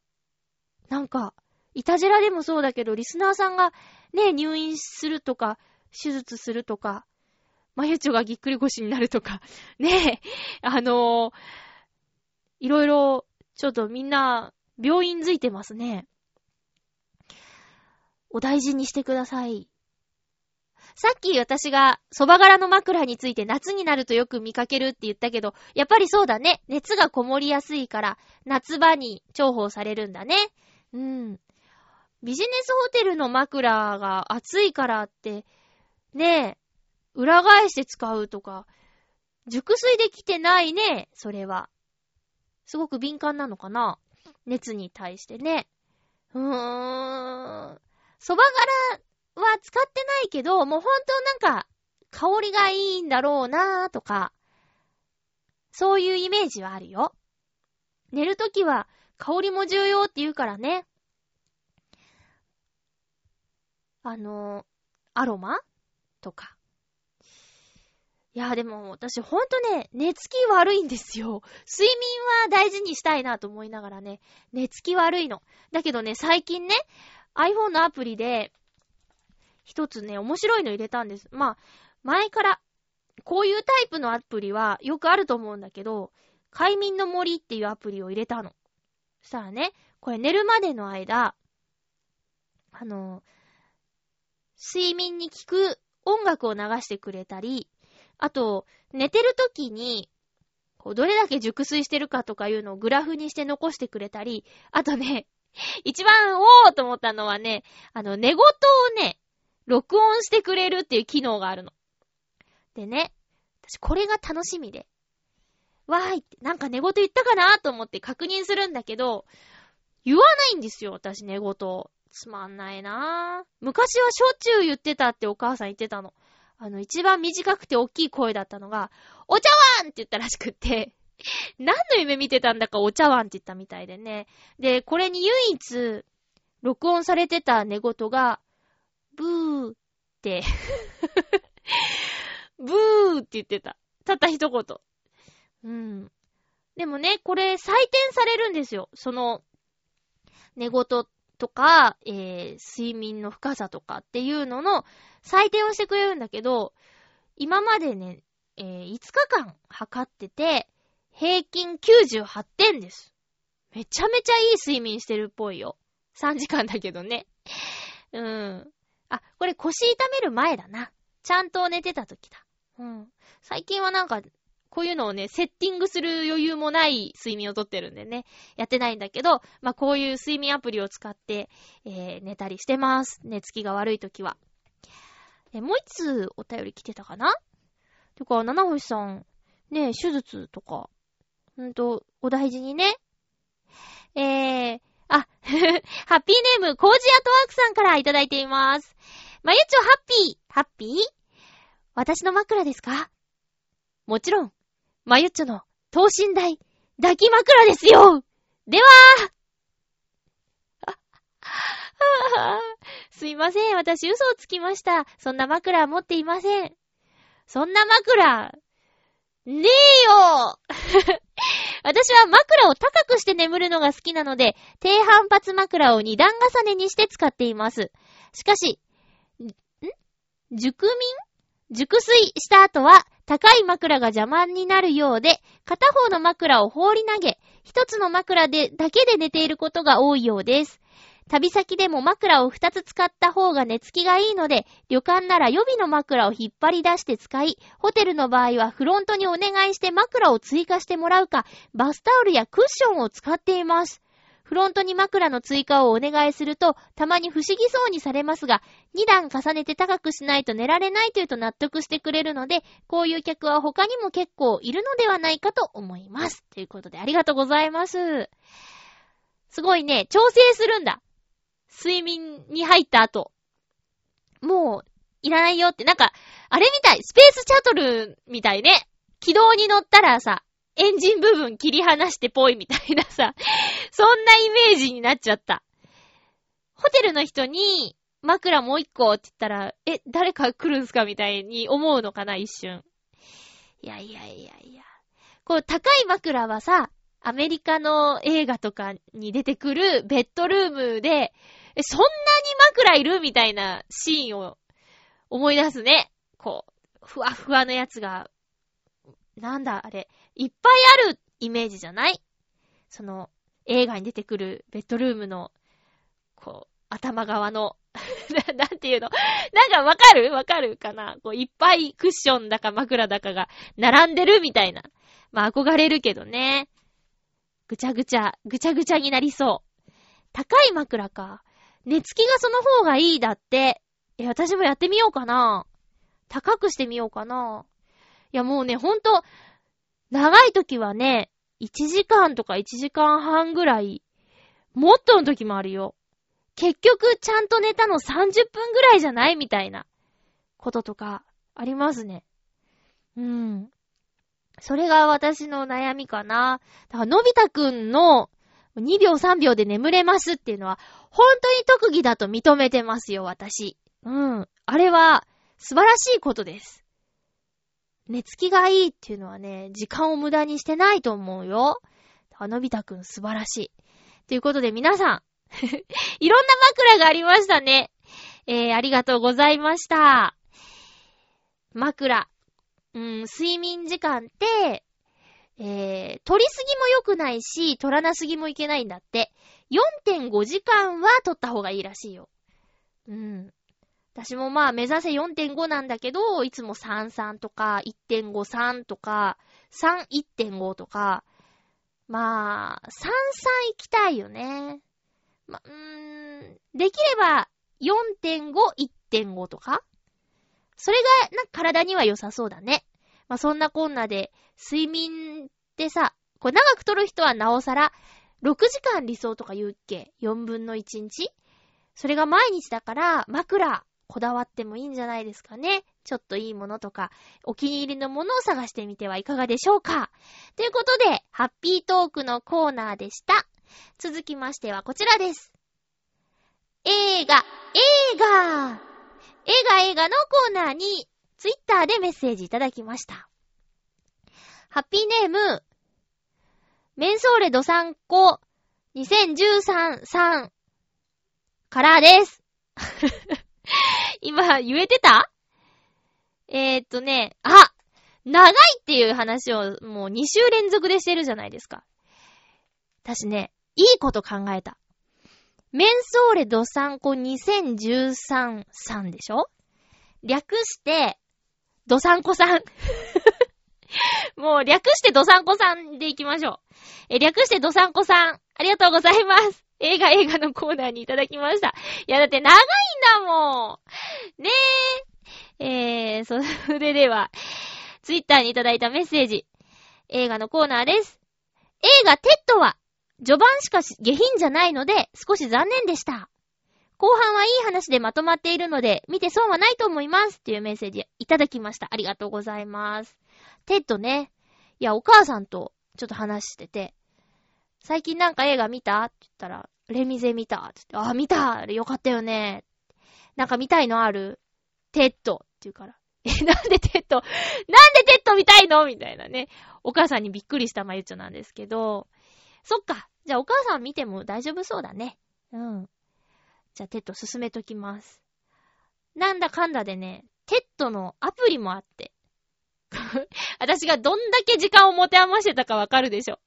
なんか、いたじらでもそうだけど、リスナーさんがね、入院するとか、手術するとか、まゆちょがぎっくり腰になるとか、*laughs* ねえ、あのー、いろいろ、ちょっとみんな、病院づいてますね。お大事にしてください。さっき私が蕎麦柄の枕について夏になるとよく見かけるって言ったけど、やっぱりそうだね。熱がこもりやすいから、夏場に重宝されるんだね。うん。ビジネスホテルの枕が暑いからって、ねえ、裏返して使うとか、熟睡できてないね、それは。すごく敏感なのかな熱に対してね。うーん。蕎麦柄は使ってないけど、もうほんとなんか、香りがいいんだろうなーとか、そういうイメージはあるよ。寝るときは香りも重要って言うからね。あの、アロマ？とか。いや、でも私ほんとね、寝つき悪いんですよ。睡眠は大事にしたいなと思いながらね、寝つき悪いの。だけどね、最近ね、iPhone のアプリで、一つね、面白いの入れたんです。まあ、前から、こういうタイプのアプリはよくあると思うんだけど、快眠の森っていうアプリを入れたの。そしたらね、これ寝るまでの間、あの、睡眠に効く音楽を流してくれたり、あと、寝てる時に、どれだけ熟睡してるかとかいうのをグラフにして残してくれたり、あとね、*laughs* 一番おーと思ったのはね、あの、寝言をね、録音してくれるっていう機能があるの。でね、私これが楽しみで。わーいって、なんか寝言言ったかなと思って確認するんだけど、言わないんですよ、私寝言。つまんないなぁ。昔はしょっちゅう言ってたってお母さん言ってたの。あの、一番短くて大きい声だったのが、お茶碗って言ったらしくって、*laughs* 何の夢見てたんだかお茶碗って言ったみたいでね。で、これに唯一、録音されてた寝言が、ブーって、*laughs* ブーって言ってた。たった一言。うん。でもね、これ採点されるんですよ。その、寝言とか、えー、睡眠の深さとかっていうのの採点をしてくれるんだけど、今までね、えー、5日間測ってて、平均98点です。めちゃめちゃいい睡眠してるっぽいよ。3時間だけどね。うん。あ、これ腰痛める前だな。ちゃんと寝てた時だ。うん。最近はなんか、こういうのをね、セッティングする余裕もない睡眠をとってるんでね、やってないんだけど、まあ、こういう睡眠アプリを使って、えー、寝たりしてます。寝つきが悪い時は。え、もう一つお便り来てたかな？てか、七星さん、ね、手術とか、んと、お大事にね。えー、あ、*laughs* ハッピーネーム、コージアトワークさんからいただいています。まゆちょハッピー、ハッピー？私の枕ですか？もちろん、まゆっちょの等身大抱き枕ですよでは *laughs* すいません。私嘘をつきました。そんな枕持っていません。そんな枕、ねえよ *laughs* 私は枕を高くして眠るのが好きなので、低反発枕を二段重ねにして使っています。しかし、ん？熟眠？熟睡した後は、高い枕が邪魔になるようで、片方の枕を放り投げ、一つの枕で、だけで寝ていることが多いようです。旅先でも枕を二つ使った方が寝つきがいいので、旅館なら予備の枕を引っ張り出して使い、ホテルの場合はフロントにお願いして枕を追加してもらうか、バスタオルやクッションを使っています。フロントに枕の追加をお願いすると、たまに不思議そうにされますが、2段重ねて高くしないと寝られないというと納得してくれるので、こういう客は他にも結構いるのではないかと思います。ということでありがとうございます。すごいね、調整するんだ。睡眠に入った後。もう、いらないよって、なんか、あれみたい、スペースチャトルみたいね。軌道に乗ったらさ、エンジン部分切り離してぽいみたいなさ、*laughs* そんなイメージになっちゃった。ホテルの人に、枕もう一個って言ったら、え、誰か来るんすか？みたいに思うのかな、一瞬。いやいやいやいや。こう、高い枕はさ、アメリカの映画とかに出てくるベッドルームで、え、そんなに枕いる？みたいなシーンを思い出すね。こう、ふわふわのやつが、なんだあれ、いっぱいあるイメージじゃない？その、映画に出てくるベッドルームの、こう、頭側の *laughs* な、んていうの？なんかわかる？わかるかな？こう、いっぱいクッションだか枕だかが並んでるみたいな。まあ、憧れるけどね。ぐちゃぐちゃ、ぐちゃぐちゃになりそう。高い枕か？寝つきがその方がいいだって。え、私もやってみようかな。高くしてみようかな。いや、もうね、ほんと、長い時はね、1時間とか1時間半ぐらい、もっとの時もあるよ。結局、ちゃんと寝たの30分ぐらいじゃない？みたいな、こととか、ありますね。うん。それが私の悩みかな。だから、のび太くんの2秒3秒で眠れますっていうのは、本当に特技だと認めてますよ、私。うん。あれは、素晴らしいことです。寝つきがいいっていうのはね、時間を無駄にしてないと思うよ。あのび太くん素晴らしい。ということで皆さん *laughs* いろんな枕がありましたね。えー、ありがとうございました。枕。うん、睡眠時間って、えー、取りすぎも良くないし、取らなすぎもいけないんだって。4.5時間は取った方がいいらしいよ。うん。私もまあ目指せ4.5なんだけど、いつも33とか1.53とか31.5とか、まあ、33行きたいよね。ま、うーん、できれば4.5、1.5とかそれが、な、体には良さそうだね。まあ、そんなこんなで、睡眠ってさ、これ長く取る人はなおさら、6時間理想とか言うっけ ?4 分の1日？それが毎日だから、枕、こだわってもいいんじゃないですかね。ちょっといいものとか、お気に入りのものを探してみてはいかがでしょうか。ということで、ハッピートークのコーナーでした。続きましてはこちらです。映画、映画映画映画のコーナーに、ツイッターでメッセージいただきました。ハッピーネーム、メンソーレドサンコ2013さんからです。*laughs* 今、言えてた？えー、っとね、あ長いっていう話をもう2週連続でしてるじゃないですか。私ね、いいこと考えた。メンソーレドサンコ2013さんでしょ？略して、ドサンコさん。*laughs* もう略してドサンコさんでいきましょう。え、略してドサンコさん。ありがとうございます。映画映画のコーナーにいただきました。いや、だって長いんだもん。ねえ。えー、そ *laughs* れでは、ツイッターにいただいたメッセージ。映画のコーナーです。映画テッドは、序盤しか下品じゃないので、少し残念でした。後半はいい話でまとまっているので、見て損はないと思います。っていうメッセージいただきました。ありがとうございます。テッドね。いや、お母さんとちょっと話してて、最近なんか映画見た？って言ったら、レミゼ見たって言って、あ、見たよかったよね。なんか見たいのある？テッドって言うから、*laughs* え、なんでテッド、なんでテッド見たいの？みたいなね。お母さんにびっくりしたまゆちょなんですけど、そっか。じゃあお母さん見ても大丈夫そうだね。うん。じゃあテッド進めときます。なんだかんだでね、テッドのアプリもあって。*laughs* 私がどんだけ時間を持て余してたかわかるでしょ。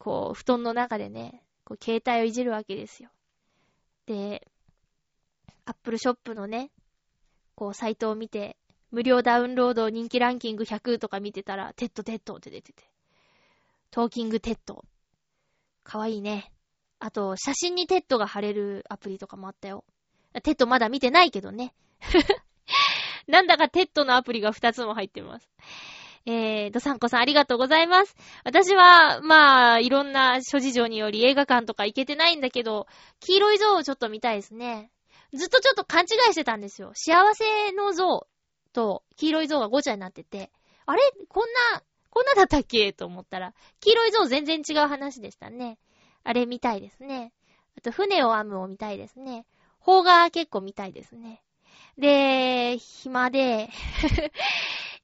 こう、布団の中でね、こう、携帯をいじるわけですよ。で、アップルショップのね、こう、サイトを見て、無料ダウンロード人気ランキング100とか見てたら、テッドテッドって出てて。トーキングテッド。かわいいね。あと、写真にテッドが貼れるアプリとかもあったよ。テッドまだ見てないけどね。*laughs* なんだかテッドのアプリが2つも入ってます。えー、ドサンコさんありがとうございます。私は、まあ、いろんな諸事情により映画館とか行けてないんだけど、黄色い像をちょっと見たいですね。ずっとちょっと勘違いしてたんですよ。幸せの像と黄色い像がごちゃになってて、あれ？こんな、こんなだったっけ？と思ったら、黄色い像全然違う話でしたね。あれ見たいですね。あと、船を編むを見たいですね。邦画結構見たいですね。で、暇で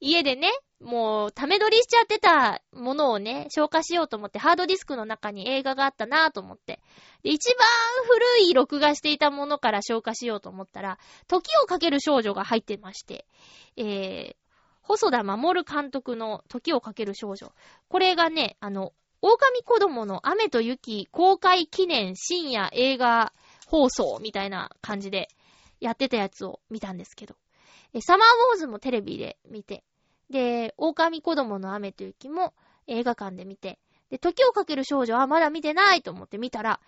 家でね、もう、ため撮りしちゃってたものをね、消化しようと思って、ハードディスクの中に映画があったなぁと思って。で、一番古い録画していたものから消化しようと思ったら、時をかける少女が入ってまして、えー、細田守監督の時をかける少女。これがね、あの、狼子供の雨と雪公開記念深夜映画放送みたいな感じでやってたやつを見たんですけど。サマーウォーズもテレビで見て、で、狼子供の雨と雪も映画館で見て、で、時をかける少女はまだ見てないと思って見たら、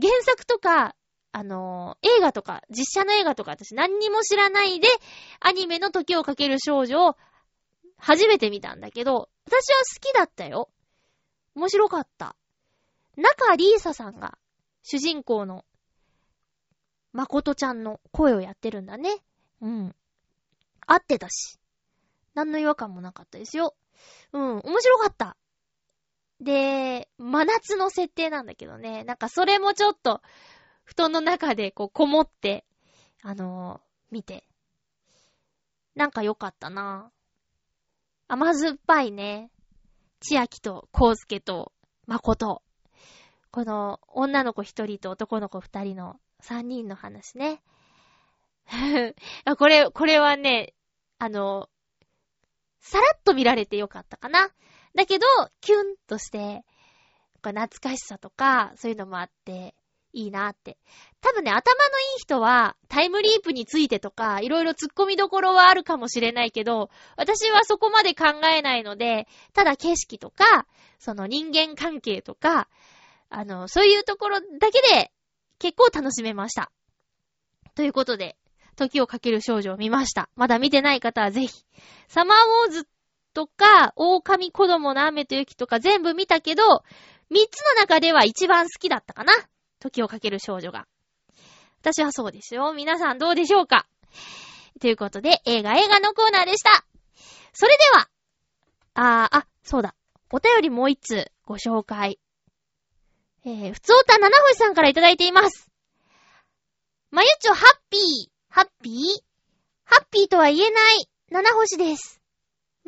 原作とか、あのー、映画とか、実写の映画とか私何にも知らないで、アニメの時をかける少女を初めて見たんだけど、私は好きだったよ。面白かった。中リーサさんが主人公の誠ちゃんの声をやってるんだね。うん。合ってたし。何の違和感もなかったですよ。うん、面白かった。で、真夏の設定なんだけどね。なんかそれもちょっと、布団の中でこうこもって、あのー、見て。なんか良かったな甘酸っぱいね。千秋と康介と誠。この女の子一人と男の子二人の三人の話ね。*laughs* これ、これはね、あの、さらっと見られてよかったかな。だけど、キュンとして、懐かしさとか、そういうのもあって、いいなって。多分ね、頭のいい人は、タイムリープについてとか、いろいろ突っ込みどころはあるかもしれないけど、私はそこまで考えないので、ただ景色とか、その人間関係とか、あの、そういうところだけで、結構楽しめました。ということで、時をかける少女を見ました。まだ見てない方はぜひ。サマーウォーズとか、狼子供の雨と雪とか全部見たけど、三つの中では一番好きだったかな。時をかける少女が。私はそうですよ。皆さんどうでしょうかということで、映画映画のコーナーでした。それでは、あー、あ、そうだ。お便りもう一通ご紹介。えー、ふつおた七星さんからいただいています。まゆちょハッピー。ハッピー？ハッピーとは言えない七星です。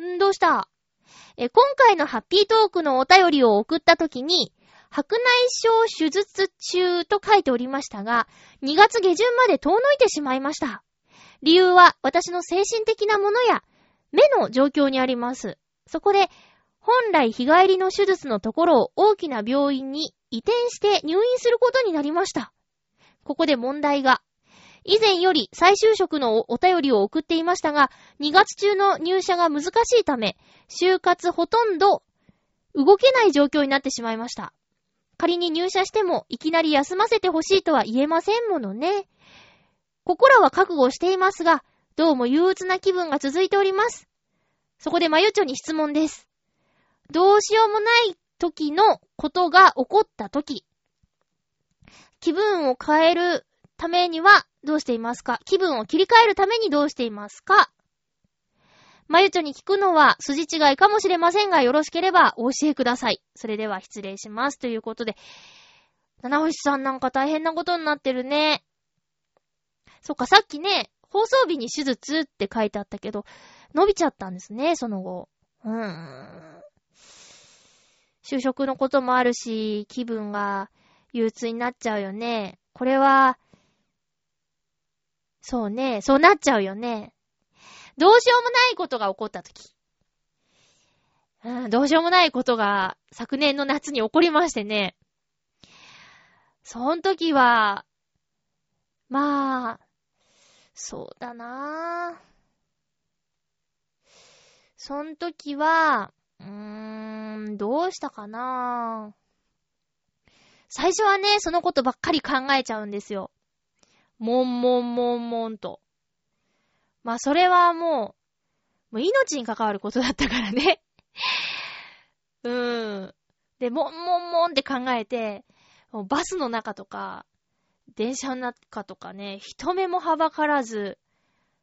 んどうした？え、今回のハッピートークのお便りを送った時に、白内障手術中と書いておりましたが、2月下旬まで遠のいてしまいました。理由は私の精神的なものや目の状況にあります。そこで、本来日帰りの手術のところを大きな病院に移転して入院することになりました。ここで問題が。以前より再就職のお便りを送っていましたが、2月中の入社が難しいため、就活ほとんど動けない状況になってしまいました。仮に入社してもいきなり休ませてほしいとは言えませんものね。ここらは覚悟していますが、どうも憂鬱な気分が続いております。そこでまゆちょに質問です。どうしようもない時のことが起こった時、気分を変えるためにはどうしていますか？気分を切り替えるためにどうしていますか？まゆちょに聞くのは筋違いかもしれませんが、よろしければお教えください。それでは失礼します。ということで、七星さんなんか大変なことになってるね。そっか、さっきね、放送日に手術って書いてあったけど、伸びちゃったんですね、その後。うーん。就職のこともあるし、気分が憂鬱になっちゃうよね。これは、そうね、そうなっちゃうよね。どうしようもないことが起こったとき。うん、どうしようもないことが昨年の夏に起こりましてね。その時は、まあ、そうだなぁ。その時は、うーん、どうしたかな最初はね、そのことばっかり考えちゃうんですよ。もんもんもんもんと。まあ、それはもう、もう命に関わることだったからね。*laughs* うーん。で、もんもんもんって考えて、バスの中とか、電車の中とかね、人目もはばからず、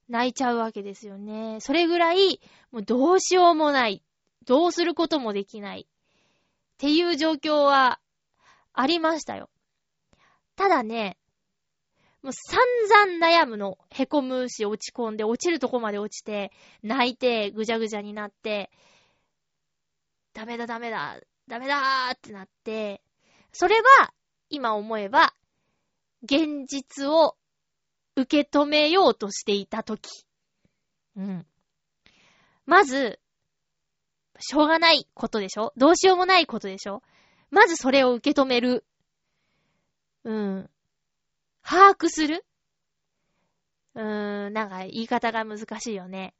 泣いちゃうわけですよね。それぐらい、もうどうしようもない。どうすることもできない。っていう状況はありましたよ。ただね、もう散々悩むの。凹むし、落ち込んで、落ちるとこまで落ちて、泣いて、ぐじゃぐじゃになって、ダメだダメだ、ダメだーってなって、それは、今思えば、現実を受け止めようとしていたとき。うん。まず、しょうがないことでしょ？どうしようもないことでしょ？まずそれを受け止める。うん。把握する？うーん、なんか言い方が難しいよね。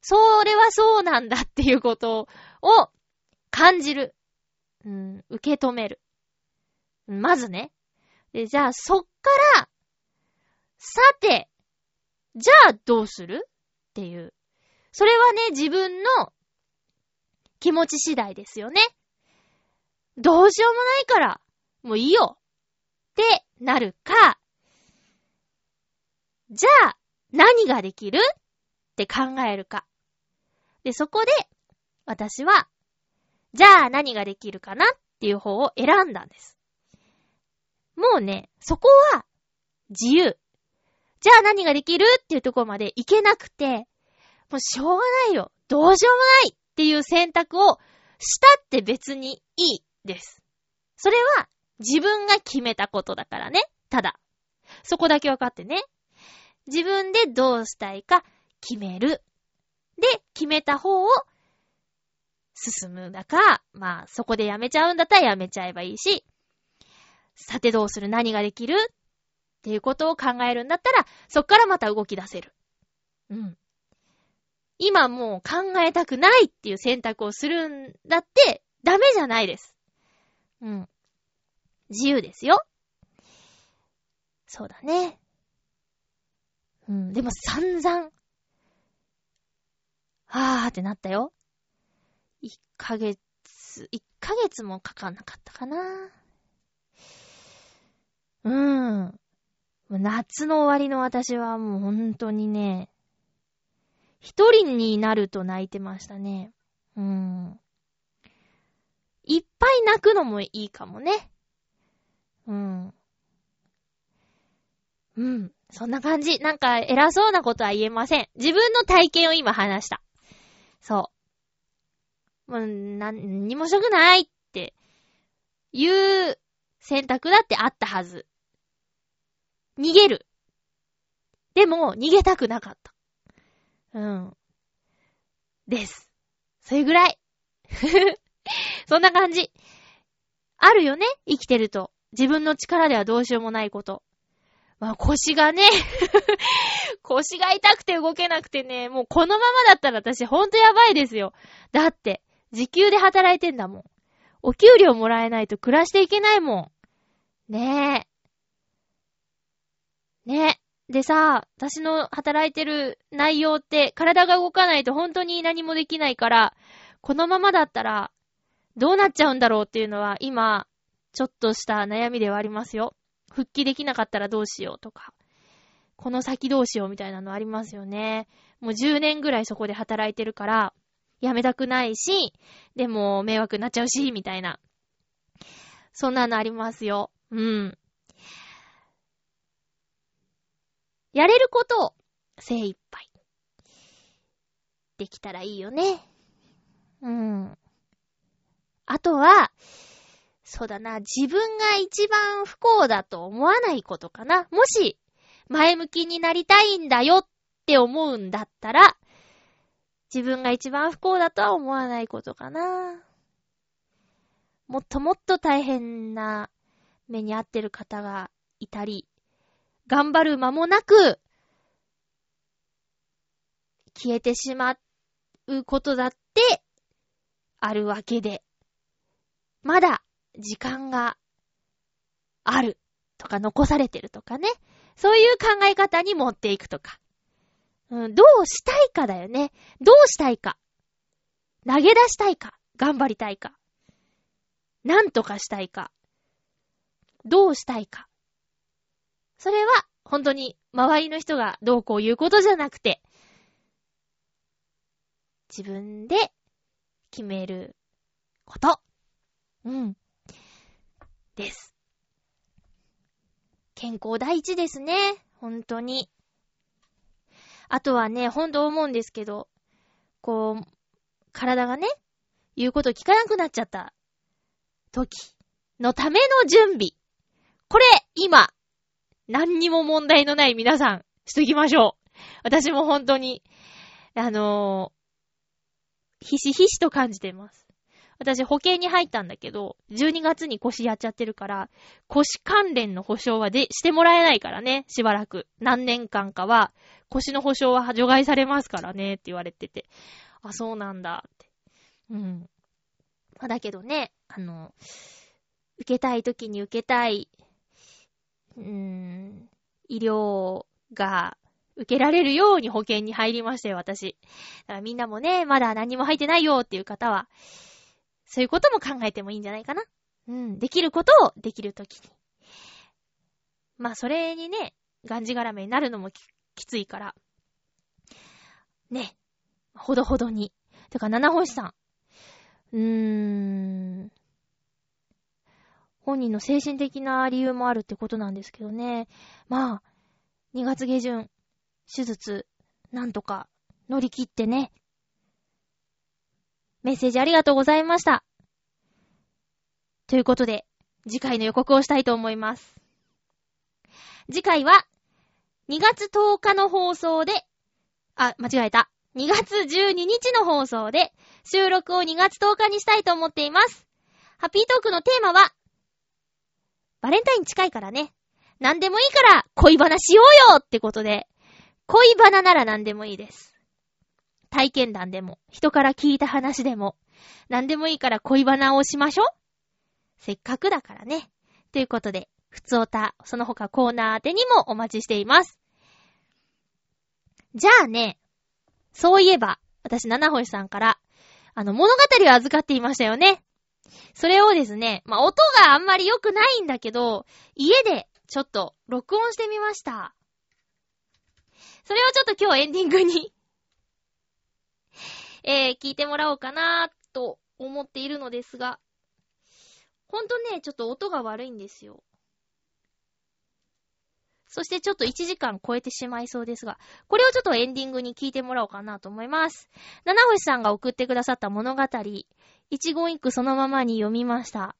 それはそうなんだっていうことを感じる。うん、受け止める。まずね。で、じゃあそっからさて、じゃあどうするっていう。それはね、自分の気持ち次第ですよね。どうしようもないから、もういいよってなるか、じゃあ何ができるって考えるか。で、そこで私は、じゃあ何ができるかなっていう方を選んだんです。もうね、そこは自由。じゃあ何ができるっていうところまでいけなくて、もうしょうがないよ。どうしようもないっていう選択をしたって別にいいです。それは自分が決めたことだからね。ただ。そこだけ分かってね。自分でどうしたいか決める。で、決めた方を進むだか、まあそこでやめちゃうんだったらやめちゃえばいいし、さてどうする？何ができる？っていうことを考えるんだったら、そっからまた動き出せる。うん。今もう考えたくないっていう選択をするんだって、ダメじゃないです。うん。自由ですよ。そうだね。うん、でも散々、あーってなったよ。1ヶ月、1ヶ月もかかんなかったかな。うん。夏の終わりの私はもう本当にね、一人になると泣いてましたね。うん。いっぱい泣くのもいいかもね。うん。うん。そんな感じ。なんか偉そうなことは言えません。自分の体験を今話した。そう。もう、なんにもしたくないっていう選択だってあったはず。逃げる。でも、逃げたくなかった。うん。です。それぐらい。*laughs* そんな感じ。あるよね？生きてると。自分の力ではどうしようもないこと。まあ腰がね *laughs* 腰が痛くて動けなくてね、もうこのままだったら私ほんとやばいですよ。だって、時給で働いてんだもん。お給料もらえないと暮らしていけないもん。ねえ。ねえ。でさ、私の働いてる内容って体が動かないと本当に何もできないから、このままだったらどうなっちゃうんだろうっていうのは今、ちょっとした悩みではありますよ。復帰できなかったらどうしようとか、この先どうしようみたいなのありますよね。もう10年ぐらいそこで働いてるから、辞めたくないし、でも迷惑になっちゃうし、みたいな。そんなのありますよ。うん。やれることを精一杯。できたらいいよね。うん。あとは、そうだな、自分が一番不幸だと思わないことかな。もし、前向きになりたいんだよって思うんだったら、自分が一番不幸だとは思わないことかな。もっともっと大変な目に遭ってる方がいたり、頑張る間もなく、消えてしまうことだってあるわけで、まだ時間があるとか残されてるとかね。そういう考え方に持っていくとか。うん、どうしたいかだよね。どうしたいか。投げ出したいか。頑張りたいか。なんとかしたいか。どうしたいか。それは、本当に、周りの人がどうこう言うことじゃなくて、自分で決めること。うん。です。健康第一ですね。本当に。あとはね、ほんと思うんですけど、こう、体がね、言うこと聞かなくなっちゃった時のための準備。これ、今、何にも問題のない皆さん、しときましょう。私も本当に、あのー、ひしひしと感じています。私保険に入ったんだけど、12月に腰やっちゃってるから、腰関連の保証はで、してもらえないからね、しばらく。何年間かは、腰の保証は除外されますからね、って言われてて。あ、そうなんだ、って。うん。まあ、だけどね、あの、受けたい時に受けたい、うーん、医療が受けられるように保険に入りましたよ、私。だからみんなもね、まだ何も入ってないよっていう方は、そういうことも考えてもいいんじゃないかな。うん。できることをできるときに。まあ、それにね、がんじがらめになるのもききついから。ね。ほどほどに。てか、七星さん。うーん。本人の精神的な理由もあるってことなんですけどね。まあ、2月下旬、手術、なんとか乗り切ってね、メッセージありがとうございました。ということで、次回の予告をしたいと思います。次回は、2月10日の放送で、あ、間違えた。2月12日の放送で、収録を2月10日にしたいと思っています。ハッピートークのテーマは、バレンタイン近いからね。何でもいいから恋バナしようよってことで、恋バナなら何でもいいです。体験談でも、人から聞いた話でも、何でもいいから恋バナをしましょう。せっかくだからね。ということで、ふつおた、その他コーナー宛てにもお待ちしています。じゃあね、そういえば、私、七星さんから、あの、物語を預かっていましたよね。それをですね、まあ、音があんまり良くないんだけど、家でちょっと録音してみました。それをちょっと今日エンディングにえー、聞いてもらおうかなと思っているのですが、ほんとね、ちょっと音が悪いんですよ。そしてちょっと1時間超えてしまいそうですが、これをちょっとエンディングに聞いてもらおうかなと思います。七星さんが送ってくださった物語、一言一句そのままに読みました。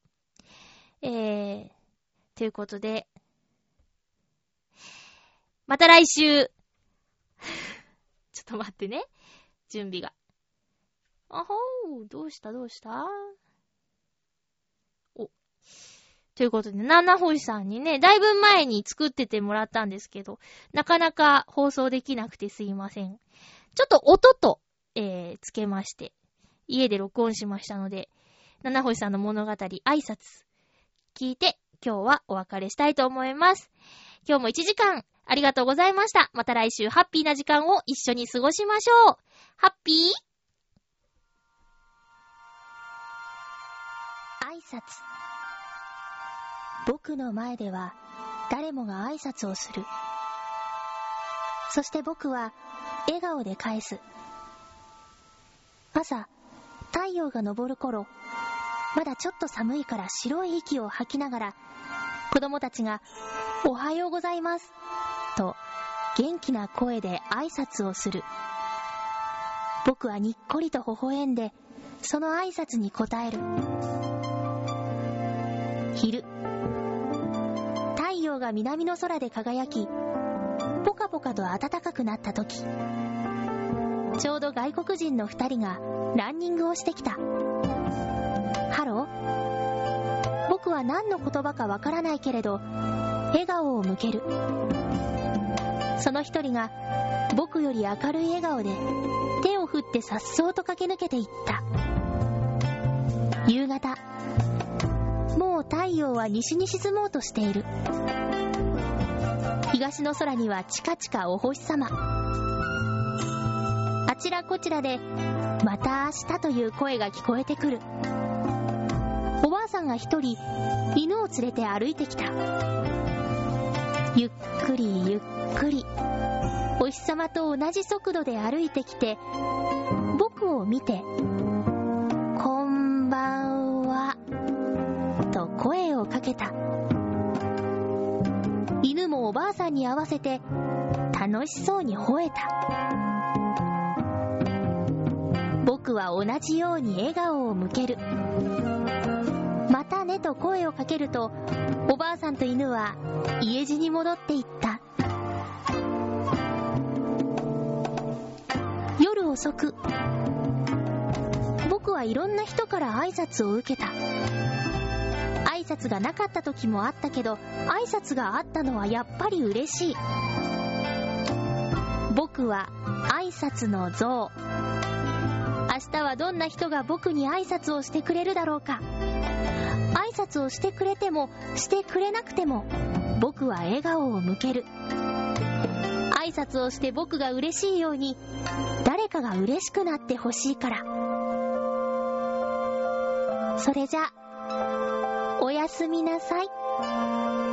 えー、ということで、また来週 *laughs* ちょっと待ってね。準備が。あほー、どうしたどうした？お。ということで、七星さんにね、だいぶ前に作っててもらったんですけど、なかなか放送できなくてすいません。ちょっと音と、えー、つけまして、家で録音しましたので、七星さんの物語、挨拶、聞いて、今日はお別れしたいと思います。今日も1時間、ありがとうございました。また来週ハッピーな時間を一緒に過ごしましょう。ハッピー挨拶僕の前では誰もが挨拶をするそして僕は笑顔で返す朝太陽が昇る頃まだちょっと寒いから白い息を吐きながら子供たちがおはようございますと元気な声で挨拶をする。僕はにっこりと微笑んで、その挨拶に応える。昼。太陽が南の空で輝き、ポカポカと暖かくなった時、ちょうど外国人の二人がランニングをしてきた。ハロー僕は何の言葉かわからないけれど、笑顔を向ける。その一人が僕より明るい笑顔で手を振って颯爽と駆け抜けていった。夕方、太陽は西に沈もうとしている。東の空にはチカチカお星様。あちらこちらで、また明日という声が聞こえてくる。おばあさんが一人、犬を連れて歩いてきた。ゆっくりゆっくり、お日様と同じ速度で歩いてきて、僕を見て、声をかけた。犬もおばあさんに合わせて、楽しそうに吠えた。僕は同じように笑顔を向ける。またねと声をかけると、おばあさんと犬は家路に戻っていった。夜遅く、僕はいろんな人から挨拶を受けた。挨拶がなかった時もあったけど、挨拶があったのはやっぱり嬉しい。僕は挨拶の像。明日はどんな人が僕に挨拶をしてくれるだろうか。挨拶をしてくれても、してくれなくても、僕は笑顔を向ける。挨拶をして僕が嬉しいように、誰かが嬉しくなってほしいから。それじゃ、おやすみなさい。